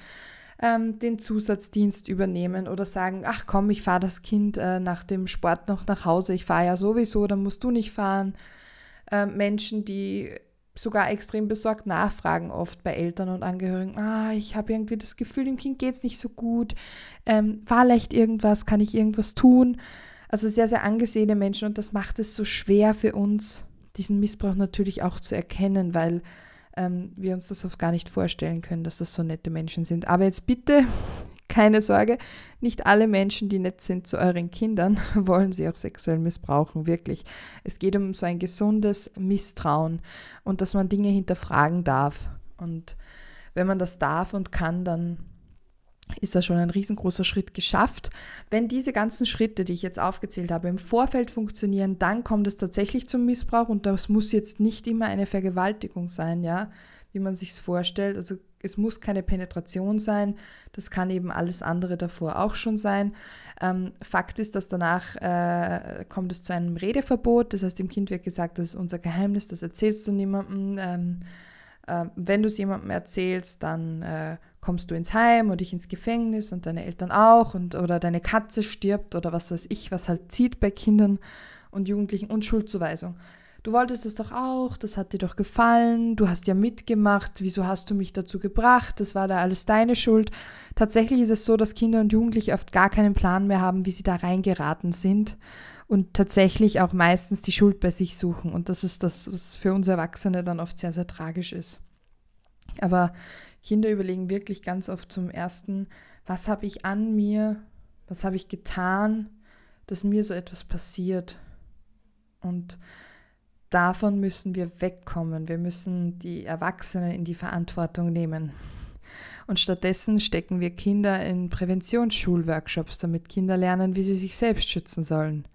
ähm, den Zusatzdienst übernehmen oder sagen, ach komm, ich fahre das Kind äh, nach dem Sport noch nach Hause, ich fahre ja sowieso, dann musst du nicht fahren. Äh, Menschen, die sogar extrem besorgt nachfragen oft bei Eltern und Angehörigen, ah, ich habe irgendwie das Gefühl, dem Kind geht es nicht so gut, ähm, war leicht irgendwas, kann ich irgendwas tun? Also sehr, sehr angesehene Menschen und das macht es so schwer für uns, diesen Missbrauch natürlich auch zu erkennen, weil ähm, wir uns das oft gar nicht vorstellen können, dass das so nette Menschen sind. Aber jetzt bitte keine Sorge, nicht alle Menschen, die nett sind zu euren Kindern, wollen sie auch sexuell missbrauchen, wirklich. Es geht um so ein gesundes Misstrauen und dass man Dinge hinterfragen darf. Und wenn man das darf und kann, dann ist da schon ein riesengroßer Schritt geschafft. Wenn diese ganzen Schritte, die ich jetzt aufgezählt habe, im Vorfeld funktionieren, dann kommt es tatsächlich zum Missbrauch und das muss jetzt nicht immer eine Vergewaltigung sein, ja, wie man sich es vorstellt. Also es muss keine Penetration sein, das kann eben alles andere davor auch schon sein. Ähm, Fakt ist, dass danach äh, kommt es zu einem Redeverbot, das heißt, dem Kind wird gesagt, das ist unser Geheimnis, das erzählst du niemandem. Ähm, äh, wenn du es jemandem erzählst, dann äh, kommst du ins Heim oder ich ins Gefängnis und deine Eltern auch und oder deine Katze stirbt oder was weiß ich, was halt zieht bei Kindern und Jugendlichen und Schuldzuweisung du wolltest es doch auch, das hat dir doch gefallen, du hast ja mitgemacht, wieso hast du mich dazu gebracht, das war da alles deine Schuld. Tatsächlich ist es so, dass Kinder und Jugendliche oft gar keinen Plan mehr haben, wie sie da reingeraten sind und tatsächlich auch meistens die Schuld bei sich suchen. Und das ist das, was für uns Erwachsene dann oft sehr, sehr tragisch ist. Aber Kinder überlegen wirklich ganz oft zum ersten, was habe ich an mir, was habe ich getan, dass mir so etwas passiert. Und davon müssen wir wegkommen. Wir müssen die Erwachsenen in die Verantwortung nehmen. Und stattdessen stecken wir Kinder in Präventionsschulworkshops, damit Kinder lernen, wie sie sich selbst schützen sollen.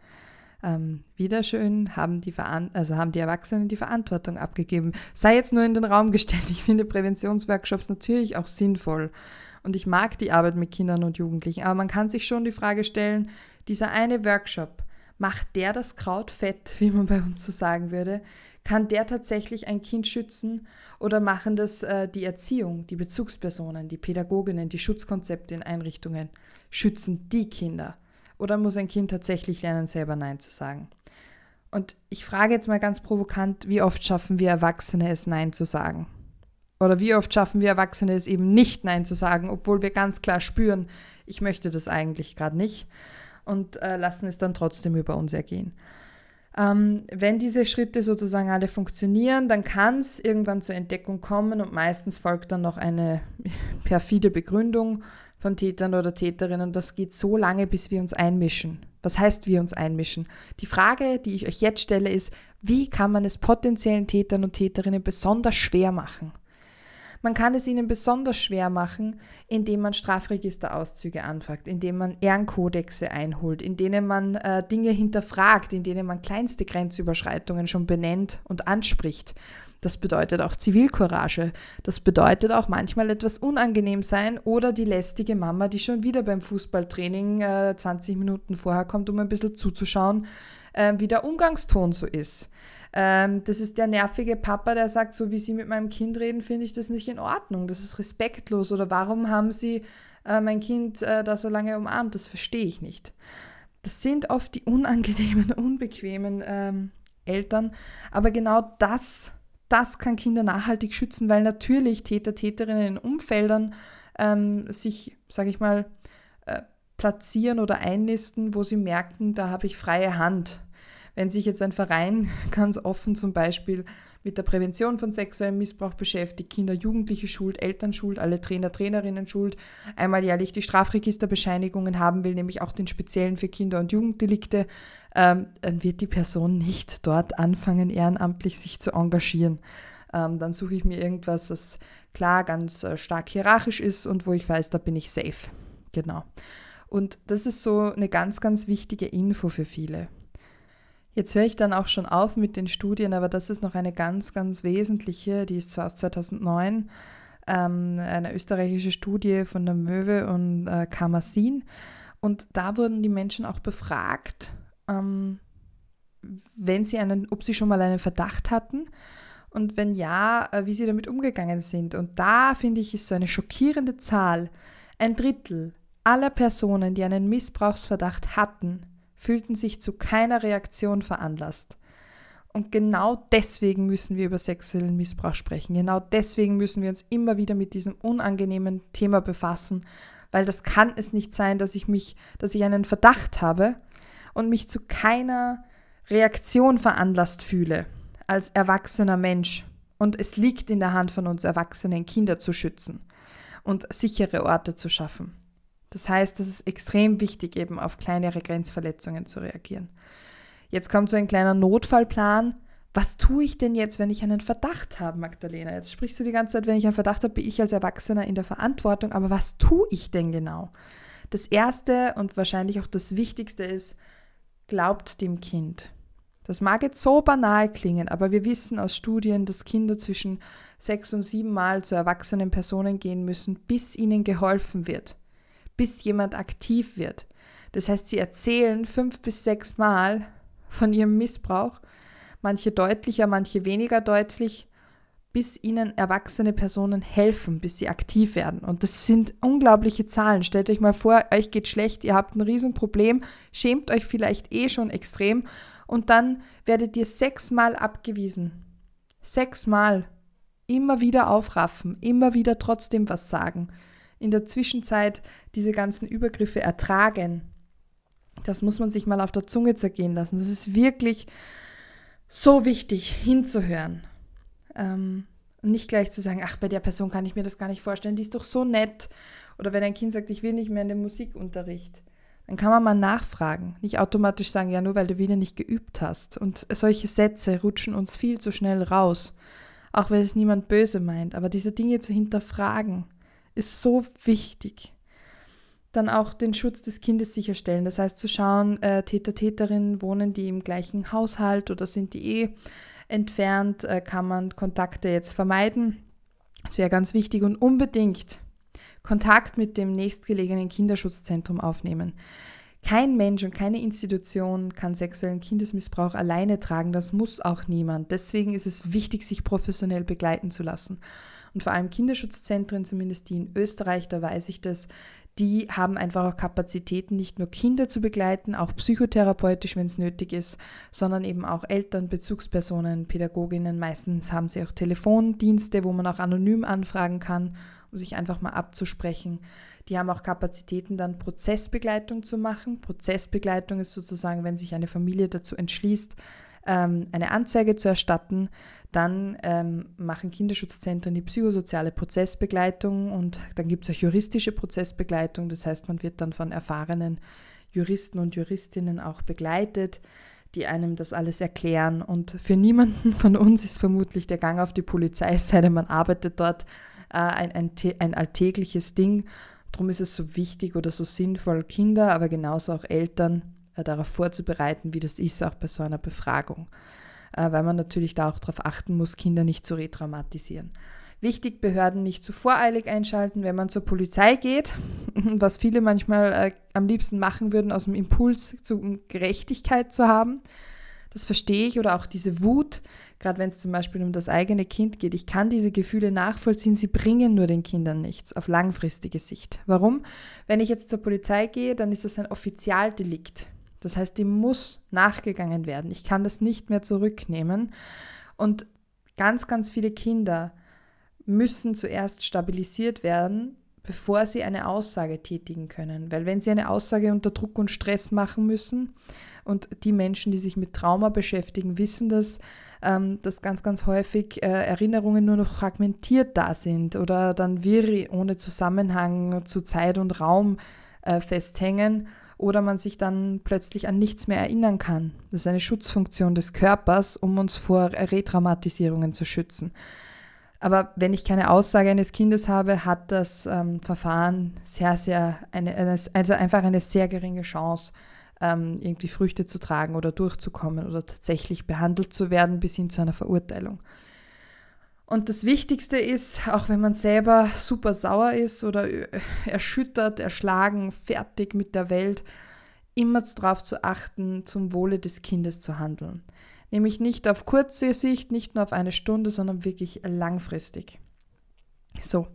Ähm, wieder schön haben die, also haben die Erwachsenen die Verantwortung abgegeben. Sei jetzt nur in den Raum gestellt. Ich finde Präventionsworkshops natürlich auch sinnvoll. Und ich mag die Arbeit mit Kindern und Jugendlichen. Aber man kann sich schon die Frage stellen, dieser eine Workshop, macht der das Kraut fett, wie man bei uns so sagen würde? Kann der tatsächlich ein Kind schützen oder machen das äh, die Erziehung, die Bezugspersonen, die Pädagoginnen, die Schutzkonzepte in Einrichtungen? Schützen die Kinder? Oder muss ein Kind tatsächlich lernen, selber Nein zu sagen? Und ich frage jetzt mal ganz provokant, wie oft schaffen wir Erwachsene es, Nein zu sagen? Oder wie oft schaffen wir Erwachsene es eben nicht Nein zu sagen, obwohl wir ganz klar spüren, ich möchte das eigentlich gerade nicht. Und äh, lassen es dann trotzdem über uns ergehen. Ähm, wenn diese Schritte sozusagen alle funktionieren, dann kann es irgendwann zur Entdeckung kommen und meistens folgt dann noch eine perfide Begründung von Tätern oder Täterinnen. Das geht so lange, bis wir uns einmischen. Was heißt wir uns einmischen? Die Frage, die ich euch jetzt stelle, ist, wie kann man es potenziellen Tätern und Täterinnen besonders schwer machen? Man kann es ihnen besonders schwer machen, indem man Strafregisterauszüge anfragt, indem man Ehrenkodexe einholt, in denen man äh, Dinge hinterfragt, in denen man kleinste Grenzüberschreitungen schon benennt und anspricht. Das bedeutet auch Zivilcourage. Das bedeutet auch manchmal etwas unangenehm sein oder die lästige Mama, die schon wieder beim Fußballtraining äh, 20 Minuten vorher kommt, um ein bisschen zuzuschauen, äh, wie der Umgangston so ist. Ähm, das ist der nervige Papa, der sagt, so wie Sie mit meinem Kind reden, finde ich das nicht in Ordnung. Das ist respektlos. Oder warum haben Sie äh, mein Kind äh, da so lange umarmt? Das verstehe ich nicht. Das sind oft die unangenehmen, unbequemen ähm, Eltern. Aber genau das, das kann Kinder nachhaltig schützen, weil natürlich Täter, Täterinnen in Umfeldern ähm, sich, sage ich mal, äh, platzieren oder einnisten, wo sie merken, da habe ich freie Hand wenn sich jetzt ein Verein ganz offen zum Beispiel mit der Prävention von sexuellem Missbrauch beschäftigt, Kinder, Jugendliche schult, Eltern schult, alle Trainer, Trainerinnen schult, einmal jährlich die Strafregisterbescheinigungen haben will, nämlich auch den speziellen für Kinder- und Jugenddelikte, ähm, dann wird die Person nicht dort anfangen, ehrenamtlich sich zu engagieren. Ähm, dann suche ich mir irgendwas, was klar ganz äh, stark hierarchisch ist und wo ich weiß, da bin ich safe. Genau. Und das ist so eine ganz, ganz wichtige Info für viele. Jetzt höre ich dann auch schon auf mit den Studien, aber das ist noch eine ganz, ganz wesentliche, die ist zwar aus 2009, ähm, eine österreichische Studie von der Möwe und äh, Kamasin. Und da wurden die Menschen auch befragt, ähm, wenn sie einen, ob sie schon mal einen Verdacht hatten und wenn ja, äh, wie sie damit umgegangen sind. Und da finde ich, ist so eine schockierende Zahl. Ein Drittel aller Personen, die einen Missbrauchsverdacht hatten, fühlten sich zu keiner Reaktion veranlasst. Und genau deswegen müssen wir über sexuellen Missbrauch sprechen. Genau deswegen müssen wir uns immer wieder mit diesem unangenehmen Thema befassen, weil das kann es nicht sein, dass ich mich, dass ich einen Verdacht habe und mich zu keiner Reaktion veranlasst fühle als erwachsener Mensch. Und es liegt in der Hand von uns Erwachsenen, Kinder zu schützen und sichere Orte zu schaffen. Das heißt, es ist extrem wichtig, eben auf kleinere Grenzverletzungen zu reagieren. Jetzt kommt so ein kleiner Notfallplan. Was tue ich denn jetzt, wenn ich einen Verdacht habe, Magdalena? Jetzt sprichst du die ganze Zeit, wenn ich einen Verdacht habe, bin ich als Erwachsener in der Verantwortung. Aber was tue ich denn genau? Das Erste und wahrscheinlich auch das Wichtigste ist, glaubt dem Kind. Das mag jetzt so banal klingen, aber wir wissen aus Studien, dass Kinder zwischen sechs und sieben Mal zu erwachsenen Personen gehen müssen, bis ihnen geholfen wird bis jemand aktiv wird. Das heißt, sie erzählen fünf bis sechs Mal von ihrem Missbrauch, manche deutlicher, manche weniger deutlich, bis ihnen erwachsene Personen helfen, bis sie aktiv werden. Und das sind unglaubliche Zahlen. Stellt euch mal vor, euch geht schlecht, ihr habt ein Riesenproblem, schämt euch vielleicht eh schon extrem und dann werdet ihr sechsmal abgewiesen. Sechsmal. Immer wieder aufraffen, immer wieder trotzdem was sagen in der Zwischenzeit diese ganzen Übergriffe ertragen. Das muss man sich mal auf der Zunge zergehen lassen. Das ist wirklich so wichtig hinzuhören. Ähm, und nicht gleich zu sagen, ach, bei der Person kann ich mir das gar nicht vorstellen, die ist doch so nett. Oder wenn ein Kind sagt, ich will nicht mehr in den Musikunterricht, dann kann man mal nachfragen. Nicht automatisch sagen, ja, nur weil du wieder nicht geübt hast. Und solche Sätze rutschen uns viel zu schnell raus. Auch wenn es niemand böse meint. Aber diese Dinge zu hinterfragen ist so wichtig. Dann auch den Schutz des Kindes sicherstellen. Das heißt zu schauen, äh, Täter, Täterinnen wohnen die im gleichen Haushalt oder sind die eh entfernt, äh, kann man Kontakte jetzt vermeiden. Das wäre ganz wichtig und unbedingt Kontakt mit dem nächstgelegenen Kinderschutzzentrum aufnehmen. Kein Mensch und keine Institution kann sexuellen Kindesmissbrauch alleine tragen, das muss auch niemand. Deswegen ist es wichtig, sich professionell begleiten zu lassen. Und vor allem Kinderschutzzentren, zumindest die in Österreich, da weiß ich das, die haben einfach auch Kapazitäten, nicht nur Kinder zu begleiten, auch psychotherapeutisch, wenn es nötig ist, sondern eben auch Eltern, Bezugspersonen, Pädagoginnen. Meistens haben sie auch Telefondienste, wo man auch anonym anfragen kann, um sich einfach mal abzusprechen. Die haben auch Kapazitäten, dann Prozessbegleitung zu machen. Prozessbegleitung ist sozusagen, wenn sich eine Familie dazu entschließt, ähm, eine Anzeige zu erstatten, dann ähm, machen Kinderschutzzentren die psychosoziale Prozessbegleitung und dann gibt es auch juristische Prozessbegleitung. Das heißt, man wird dann von erfahrenen Juristen und Juristinnen auch begleitet, die einem das alles erklären. Und für niemanden von uns ist vermutlich der Gang auf die Polizei, es sei denn, man arbeitet dort, äh, ein, ein, ein alltägliches Ding. Darum ist es so wichtig oder so sinnvoll, Kinder, aber genauso auch Eltern darauf vorzubereiten, wie das ist, auch bei so einer Befragung. Äh, weil man natürlich da auch darauf achten muss, Kinder nicht zu retraumatisieren. Wichtig, Behörden nicht zu voreilig einschalten, wenn man zur Polizei geht, was viele manchmal äh, am liebsten machen würden, aus dem Impuls zu Gerechtigkeit zu haben. Das verstehe ich oder auch diese Wut, gerade wenn es zum Beispiel um das eigene Kind geht. Ich kann diese Gefühle nachvollziehen, sie bringen nur den Kindern nichts auf langfristige Sicht. Warum? Wenn ich jetzt zur Polizei gehe, dann ist das ein Offizialdelikt. Das heißt, dem muss nachgegangen werden. Ich kann das nicht mehr zurücknehmen. Und ganz, ganz viele Kinder müssen zuerst stabilisiert werden, bevor sie eine Aussage tätigen können. Weil wenn sie eine Aussage unter Druck und Stress machen müssen, und die Menschen, die sich mit Trauma beschäftigen, wissen das, ähm, dass ganz, ganz häufig äh, Erinnerungen nur noch fragmentiert da sind oder dann wirr ohne Zusammenhang zu Zeit und Raum äh, festhängen oder man sich dann plötzlich an nichts mehr erinnern kann. Das ist eine Schutzfunktion des Körpers, um uns vor Retraumatisierungen zu schützen. Aber wenn ich keine Aussage eines Kindes habe, hat das ähm, Verfahren sehr, sehr eine, also einfach eine sehr geringe Chance, ähm, irgendwie Früchte zu tragen oder durchzukommen oder tatsächlich behandelt zu werden bis hin zu einer Verurteilung. Und das Wichtigste ist, auch wenn man selber super sauer ist oder erschüttert, erschlagen, fertig mit der Welt, immer darauf zu achten, zum Wohle des Kindes zu handeln. Nämlich nicht auf kurze Sicht, nicht nur auf eine Stunde, sondern wirklich langfristig. So,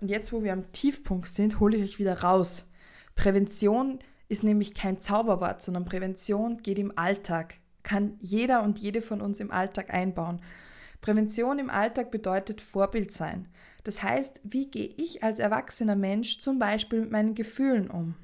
und jetzt, wo wir am Tiefpunkt sind, hole ich euch wieder raus. Prävention ist nämlich kein Zauberwort, sondern Prävention geht im Alltag, kann jeder und jede von uns im Alltag einbauen. Prävention im Alltag bedeutet Vorbild sein. Das heißt, wie gehe ich als erwachsener Mensch zum Beispiel mit meinen Gefühlen um?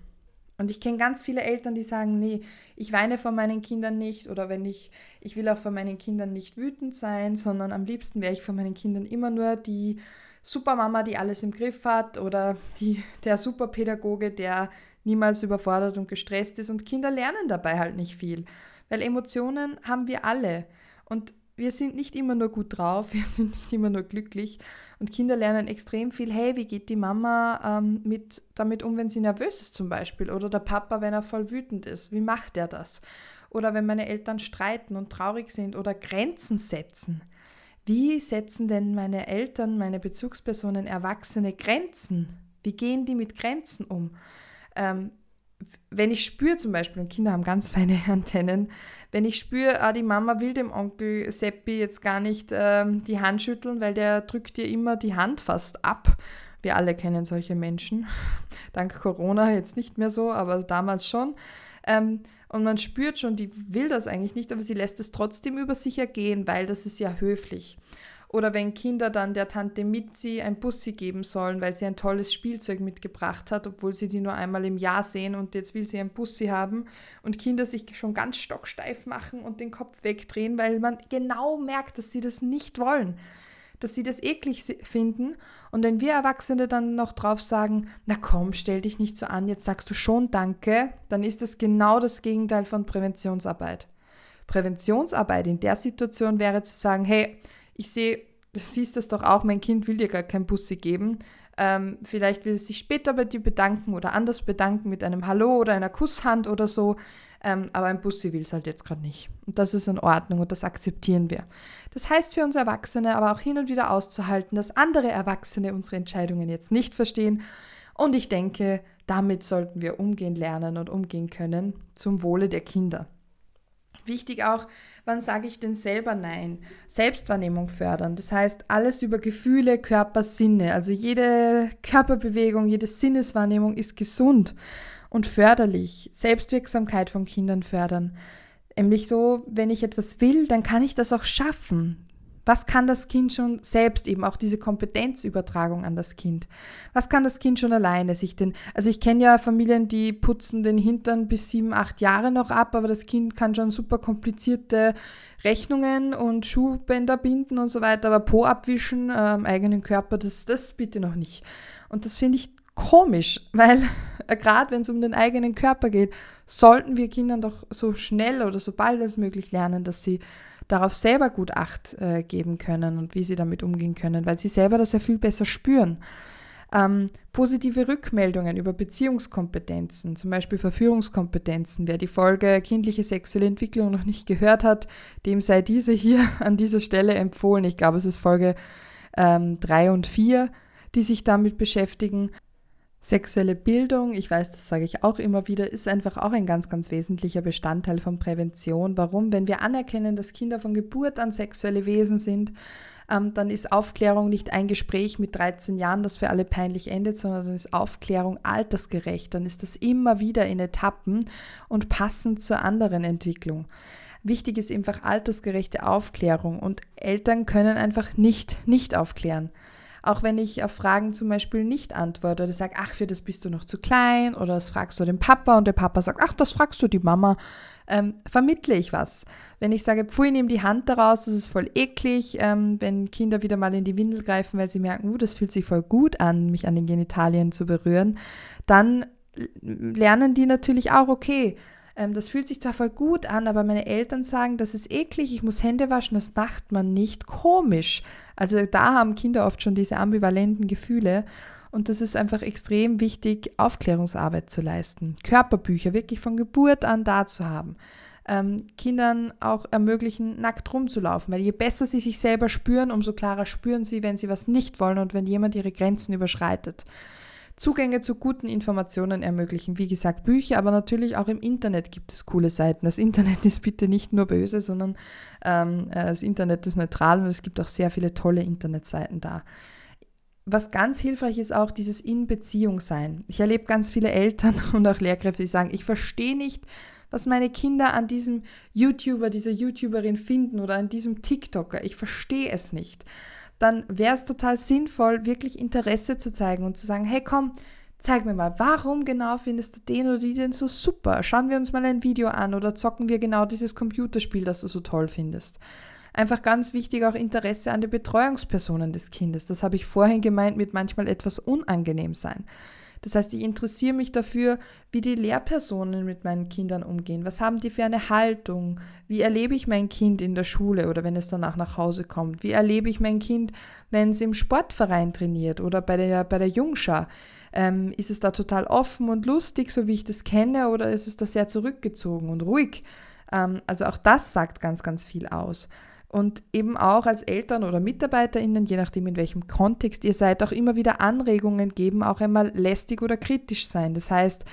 Und ich kenne ganz viele Eltern, die sagen, nee, ich weine vor meinen Kindern nicht oder wenn ich, ich will auch vor meinen Kindern nicht wütend sein, sondern am liebsten wäre ich vor meinen Kindern immer nur die Supermama, die alles im Griff hat oder die, der Superpädagoge, der niemals überfordert und gestresst ist. Und Kinder lernen dabei halt nicht viel, weil Emotionen haben wir alle. Und wir sind nicht immer nur gut drauf, wir sind nicht immer nur glücklich. Und Kinder lernen extrem viel, hey, wie geht die Mama ähm, mit, damit um, wenn sie nervös ist zum Beispiel? Oder der Papa, wenn er voll wütend ist, wie macht er das? Oder wenn meine Eltern streiten und traurig sind oder Grenzen setzen. Wie setzen denn meine Eltern, meine Bezugspersonen, Erwachsene Grenzen? Wie gehen die mit Grenzen um? Ähm, wenn ich spüre zum Beispiel, und Kinder haben ganz feine Antennen, wenn ich spüre, ah, die Mama will dem Onkel Seppi jetzt gar nicht ähm, die Hand schütteln, weil der drückt ihr immer die Hand fast ab. Wir alle kennen solche Menschen. Dank Corona jetzt nicht mehr so, aber damals schon. Ähm, und man spürt schon, die will das eigentlich nicht, aber sie lässt es trotzdem über sich ergehen, weil das ist ja höflich. Oder wenn Kinder dann der Tante Mitzi ein Bussi geben sollen, weil sie ein tolles Spielzeug mitgebracht hat, obwohl sie die nur einmal im Jahr sehen und jetzt will sie ein Bussi haben und Kinder sich schon ganz stocksteif machen und den Kopf wegdrehen, weil man genau merkt, dass sie das nicht wollen, dass sie das eklig finden. Und wenn wir Erwachsene dann noch drauf sagen, na komm, stell dich nicht so an, jetzt sagst du schon Danke, dann ist das genau das Gegenteil von Präventionsarbeit. Präventionsarbeit in der Situation wäre zu sagen, hey, ich sehe, du siehst das doch auch, mein Kind will dir gar kein Bussi geben. Ähm, vielleicht will es sich später bei dir bedanken oder anders bedanken mit einem Hallo oder einer Kusshand oder so. Ähm, aber ein Bussi will es halt jetzt gerade nicht. Und das ist in Ordnung und das akzeptieren wir. Das heißt für uns Erwachsene aber auch hin und wieder auszuhalten, dass andere Erwachsene unsere Entscheidungen jetzt nicht verstehen. Und ich denke, damit sollten wir umgehen lernen und umgehen können zum Wohle der Kinder. Wichtig auch, wann sage ich denn selber Nein? Selbstwahrnehmung fördern. Das heißt, alles über Gefühle, Körper, Sinne. Also jede Körperbewegung, jede Sinneswahrnehmung ist gesund und förderlich. Selbstwirksamkeit von Kindern fördern. Nämlich so, wenn ich etwas will, dann kann ich das auch schaffen. Was kann das Kind schon selbst eben auch diese Kompetenzübertragung an das Kind? Was kann das Kind schon alleine sich denn? Also ich kenne ja Familien, die putzen den Hintern bis sieben, acht Jahre noch ab, aber das Kind kann schon super komplizierte Rechnungen und Schuhbänder binden und so weiter, aber Po abwischen äh, am eigenen Körper, das, das bitte noch nicht. Und das finde ich komisch, weil äh, gerade wenn es um den eigenen Körper geht, sollten wir Kindern doch so schnell oder so bald als möglich lernen, dass sie darauf selber gut Acht äh, geben können und wie sie damit umgehen können, weil sie selber das ja viel besser spüren. Ähm, positive Rückmeldungen über Beziehungskompetenzen, zum Beispiel Verführungskompetenzen. Wer die Folge kindliche sexuelle Entwicklung noch nicht gehört hat, dem sei diese hier an dieser Stelle empfohlen. Ich glaube, es ist Folge 3 ähm, und 4, die sich damit beschäftigen. Sexuelle Bildung, ich weiß, das sage ich auch immer wieder, ist einfach auch ein ganz, ganz wesentlicher Bestandteil von Prävention. Warum? Wenn wir anerkennen, dass Kinder von Geburt an sexuelle Wesen sind, ähm, dann ist Aufklärung nicht ein Gespräch mit 13 Jahren, das für alle peinlich endet, sondern dann ist Aufklärung altersgerecht. Dann ist das immer wieder in Etappen und passend zur anderen Entwicklung. Wichtig ist einfach altersgerechte Aufklärung und Eltern können einfach nicht nicht aufklären. Auch wenn ich auf Fragen zum Beispiel nicht antworte oder sage, ach, für das bist du noch zu klein oder das fragst du den Papa und der Papa sagt, ach, das fragst du die Mama, ähm, vermittle ich was. Wenn ich sage, pfui, nimm die Hand daraus, das ist voll eklig, ähm, wenn Kinder wieder mal in die Windel greifen, weil sie merken, uh, das fühlt sich voll gut an, mich an den Genitalien zu berühren, dann lernen die natürlich auch, okay, ähm, das fühlt sich zwar voll gut an, aber meine Eltern sagen, das ist eklig, ich muss Hände waschen, das macht man nicht komisch. Also da haben Kinder oft schon diese ambivalenten Gefühle. Und das ist einfach extrem wichtig, Aufklärungsarbeit zu leisten. Körperbücher wirklich von Geburt an da zu haben. Ähm, Kindern auch ermöglichen, nackt rumzulaufen. Weil je besser sie sich selber spüren, umso klarer spüren sie, wenn sie was nicht wollen und wenn jemand ihre Grenzen überschreitet. Zugänge zu guten Informationen ermöglichen. Wie gesagt, Bücher, aber natürlich auch im Internet gibt es coole Seiten. Das Internet ist bitte nicht nur böse, sondern ähm, äh, das Internet ist neutral und es gibt auch sehr viele tolle Internetseiten da. Was ganz hilfreich ist auch dieses In-Beziehung sein. Ich erlebe ganz viele Eltern und auch Lehrkräfte, die sagen, ich verstehe nicht, was meine Kinder an diesem YouTuber, dieser YouTuberin finden oder an diesem TikToker. Ich verstehe es nicht dann wäre es total sinnvoll, wirklich Interesse zu zeigen und zu sagen, hey komm, zeig mir mal, warum genau findest du den oder die denn so super? Schauen wir uns mal ein Video an oder zocken wir genau dieses Computerspiel, das du so toll findest. Einfach ganz wichtig auch Interesse an den Betreuungspersonen des Kindes. Das habe ich vorhin gemeint mit manchmal etwas unangenehm sein. Das heißt, ich interessiere mich dafür, wie die Lehrpersonen mit meinen Kindern umgehen. Was haben die für eine Haltung? Wie erlebe ich mein Kind in der Schule oder wenn es danach nach Hause kommt? Wie erlebe ich mein Kind, wenn es im Sportverein trainiert oder bei der, bei der Jungschar? Ähm, ist es da total offen und lustig, so wie ich das kenne, oder ist es da sehr zurückgezogen und ruhig? Ähm, also auch das sagt ganz, ganz viel aus. Und eben auch als Eltern oder MitarbeiterInnen, je nachdem in welchem Kontext ihr seid, auch immer wieder Anregungen geben, auch einmal lästig oder kritisch sein. Das heißt,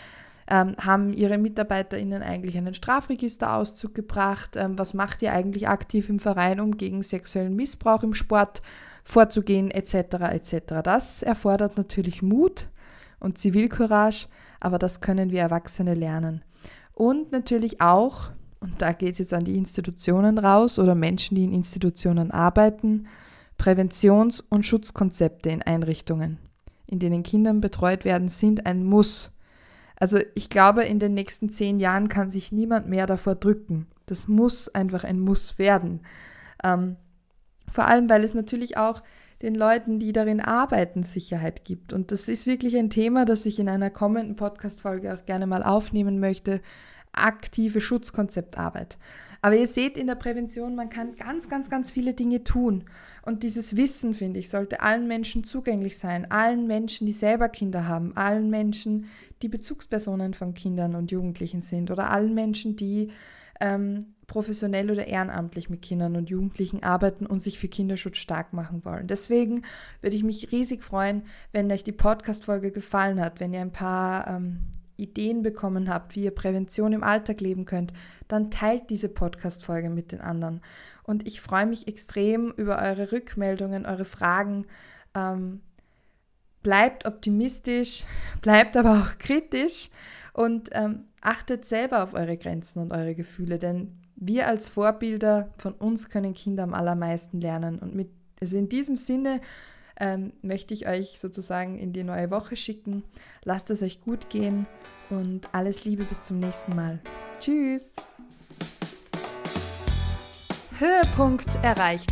ähm, haben Ihre MitarbeiterInnen eigentlich einen Strafregisterauszug gebracht? Ähm, was macht ihr eigentlich aktiv im Verein, um gegen sexuellen Missbrauch im Sport vorzugehen, etc. etc. Das erfordert natürlich Mut und Zivilcourage, aber das können wir Erwachsene lernen. Und natürlich auch, und da geht es jetzt an die Institutionen raus oder Menschen, die in Institutionen arbeiten, Präventions- und Schutzkonzepte in Einrichtungen, in denen Kindern betreut werden, sind ein Muss. Also ich glaube, in den nächsten zehn Jahren kann sich niemand mehr davor drücken. Das muss einfach ein Muss werden. Ähm, vor allem, weil es natürlich auch den Leuten, die darin arbeiten, Sicherheit gibt. Und das ist wirklich ein Thema, das ich in einer kommenden Podcast-Folge auch gerne mal aufnehmen möchte aktive Schutzkonzeptarbeit. Aber ihr seht in der Prävention, man kann ganz, ganz, ganz viele Dinge tun. Und dieses Wissen, finde ich, sollte allen Menschen zugänglich sein. Allen Menschen, die selber Kinder haben. Allen Menschen, die Bezugspersonen von Kindern und Jugendlichen sind. Oder allen Menschen, die ähm, professionell oder ehrenamtlich mit Kindern und Jugendlichen arbeiten und sich für Kinderschutz stark machen wollen. Deswegen würde ich mich riesig freuen, wenn euch die Podcast-Folge gefallen hat, wenn ihr ein paar ähm, Ideen bekommen habt, wie ihr Prävention im Alltag leben könnt, dann teilt diese Podcast-Folge mit den anderen. Und ich freue mich extrem über eure Rückmeldungen, eure Fragen. Ähm, bleibt optimistisch, bleibt aber auch kritisch und ähm, achtet selber auf eure Grenzen und eure Gefühle, denn wir als Vorbilder von uns können Kinder am allermeisten lernen. Und mit, also in diesem Sinne ähm, möchte ich euch sozusagen in die neue Woche schicken. Lasst es euch gut gehen und alles Liebe bis zum nächsten Mal. Tschüss! Höhepunkt erreicht.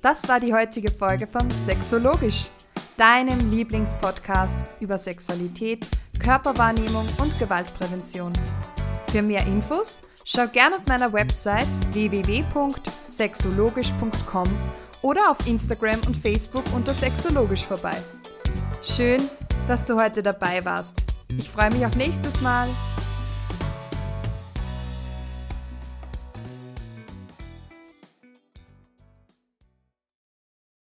Das war die heutige Folge von Sexologisch, deinem Lieblingspodcast über Sexualität, Körperwahrnehmung und Gewaltprävention. Für mehr Infos schau gerne auf meiner Website www.sexologisch.com oder auf Instagram und Facebook unter Sexologisch vorbei. Schön, dass du heute dabei warst. Ich freue mich auf nächstes Mal.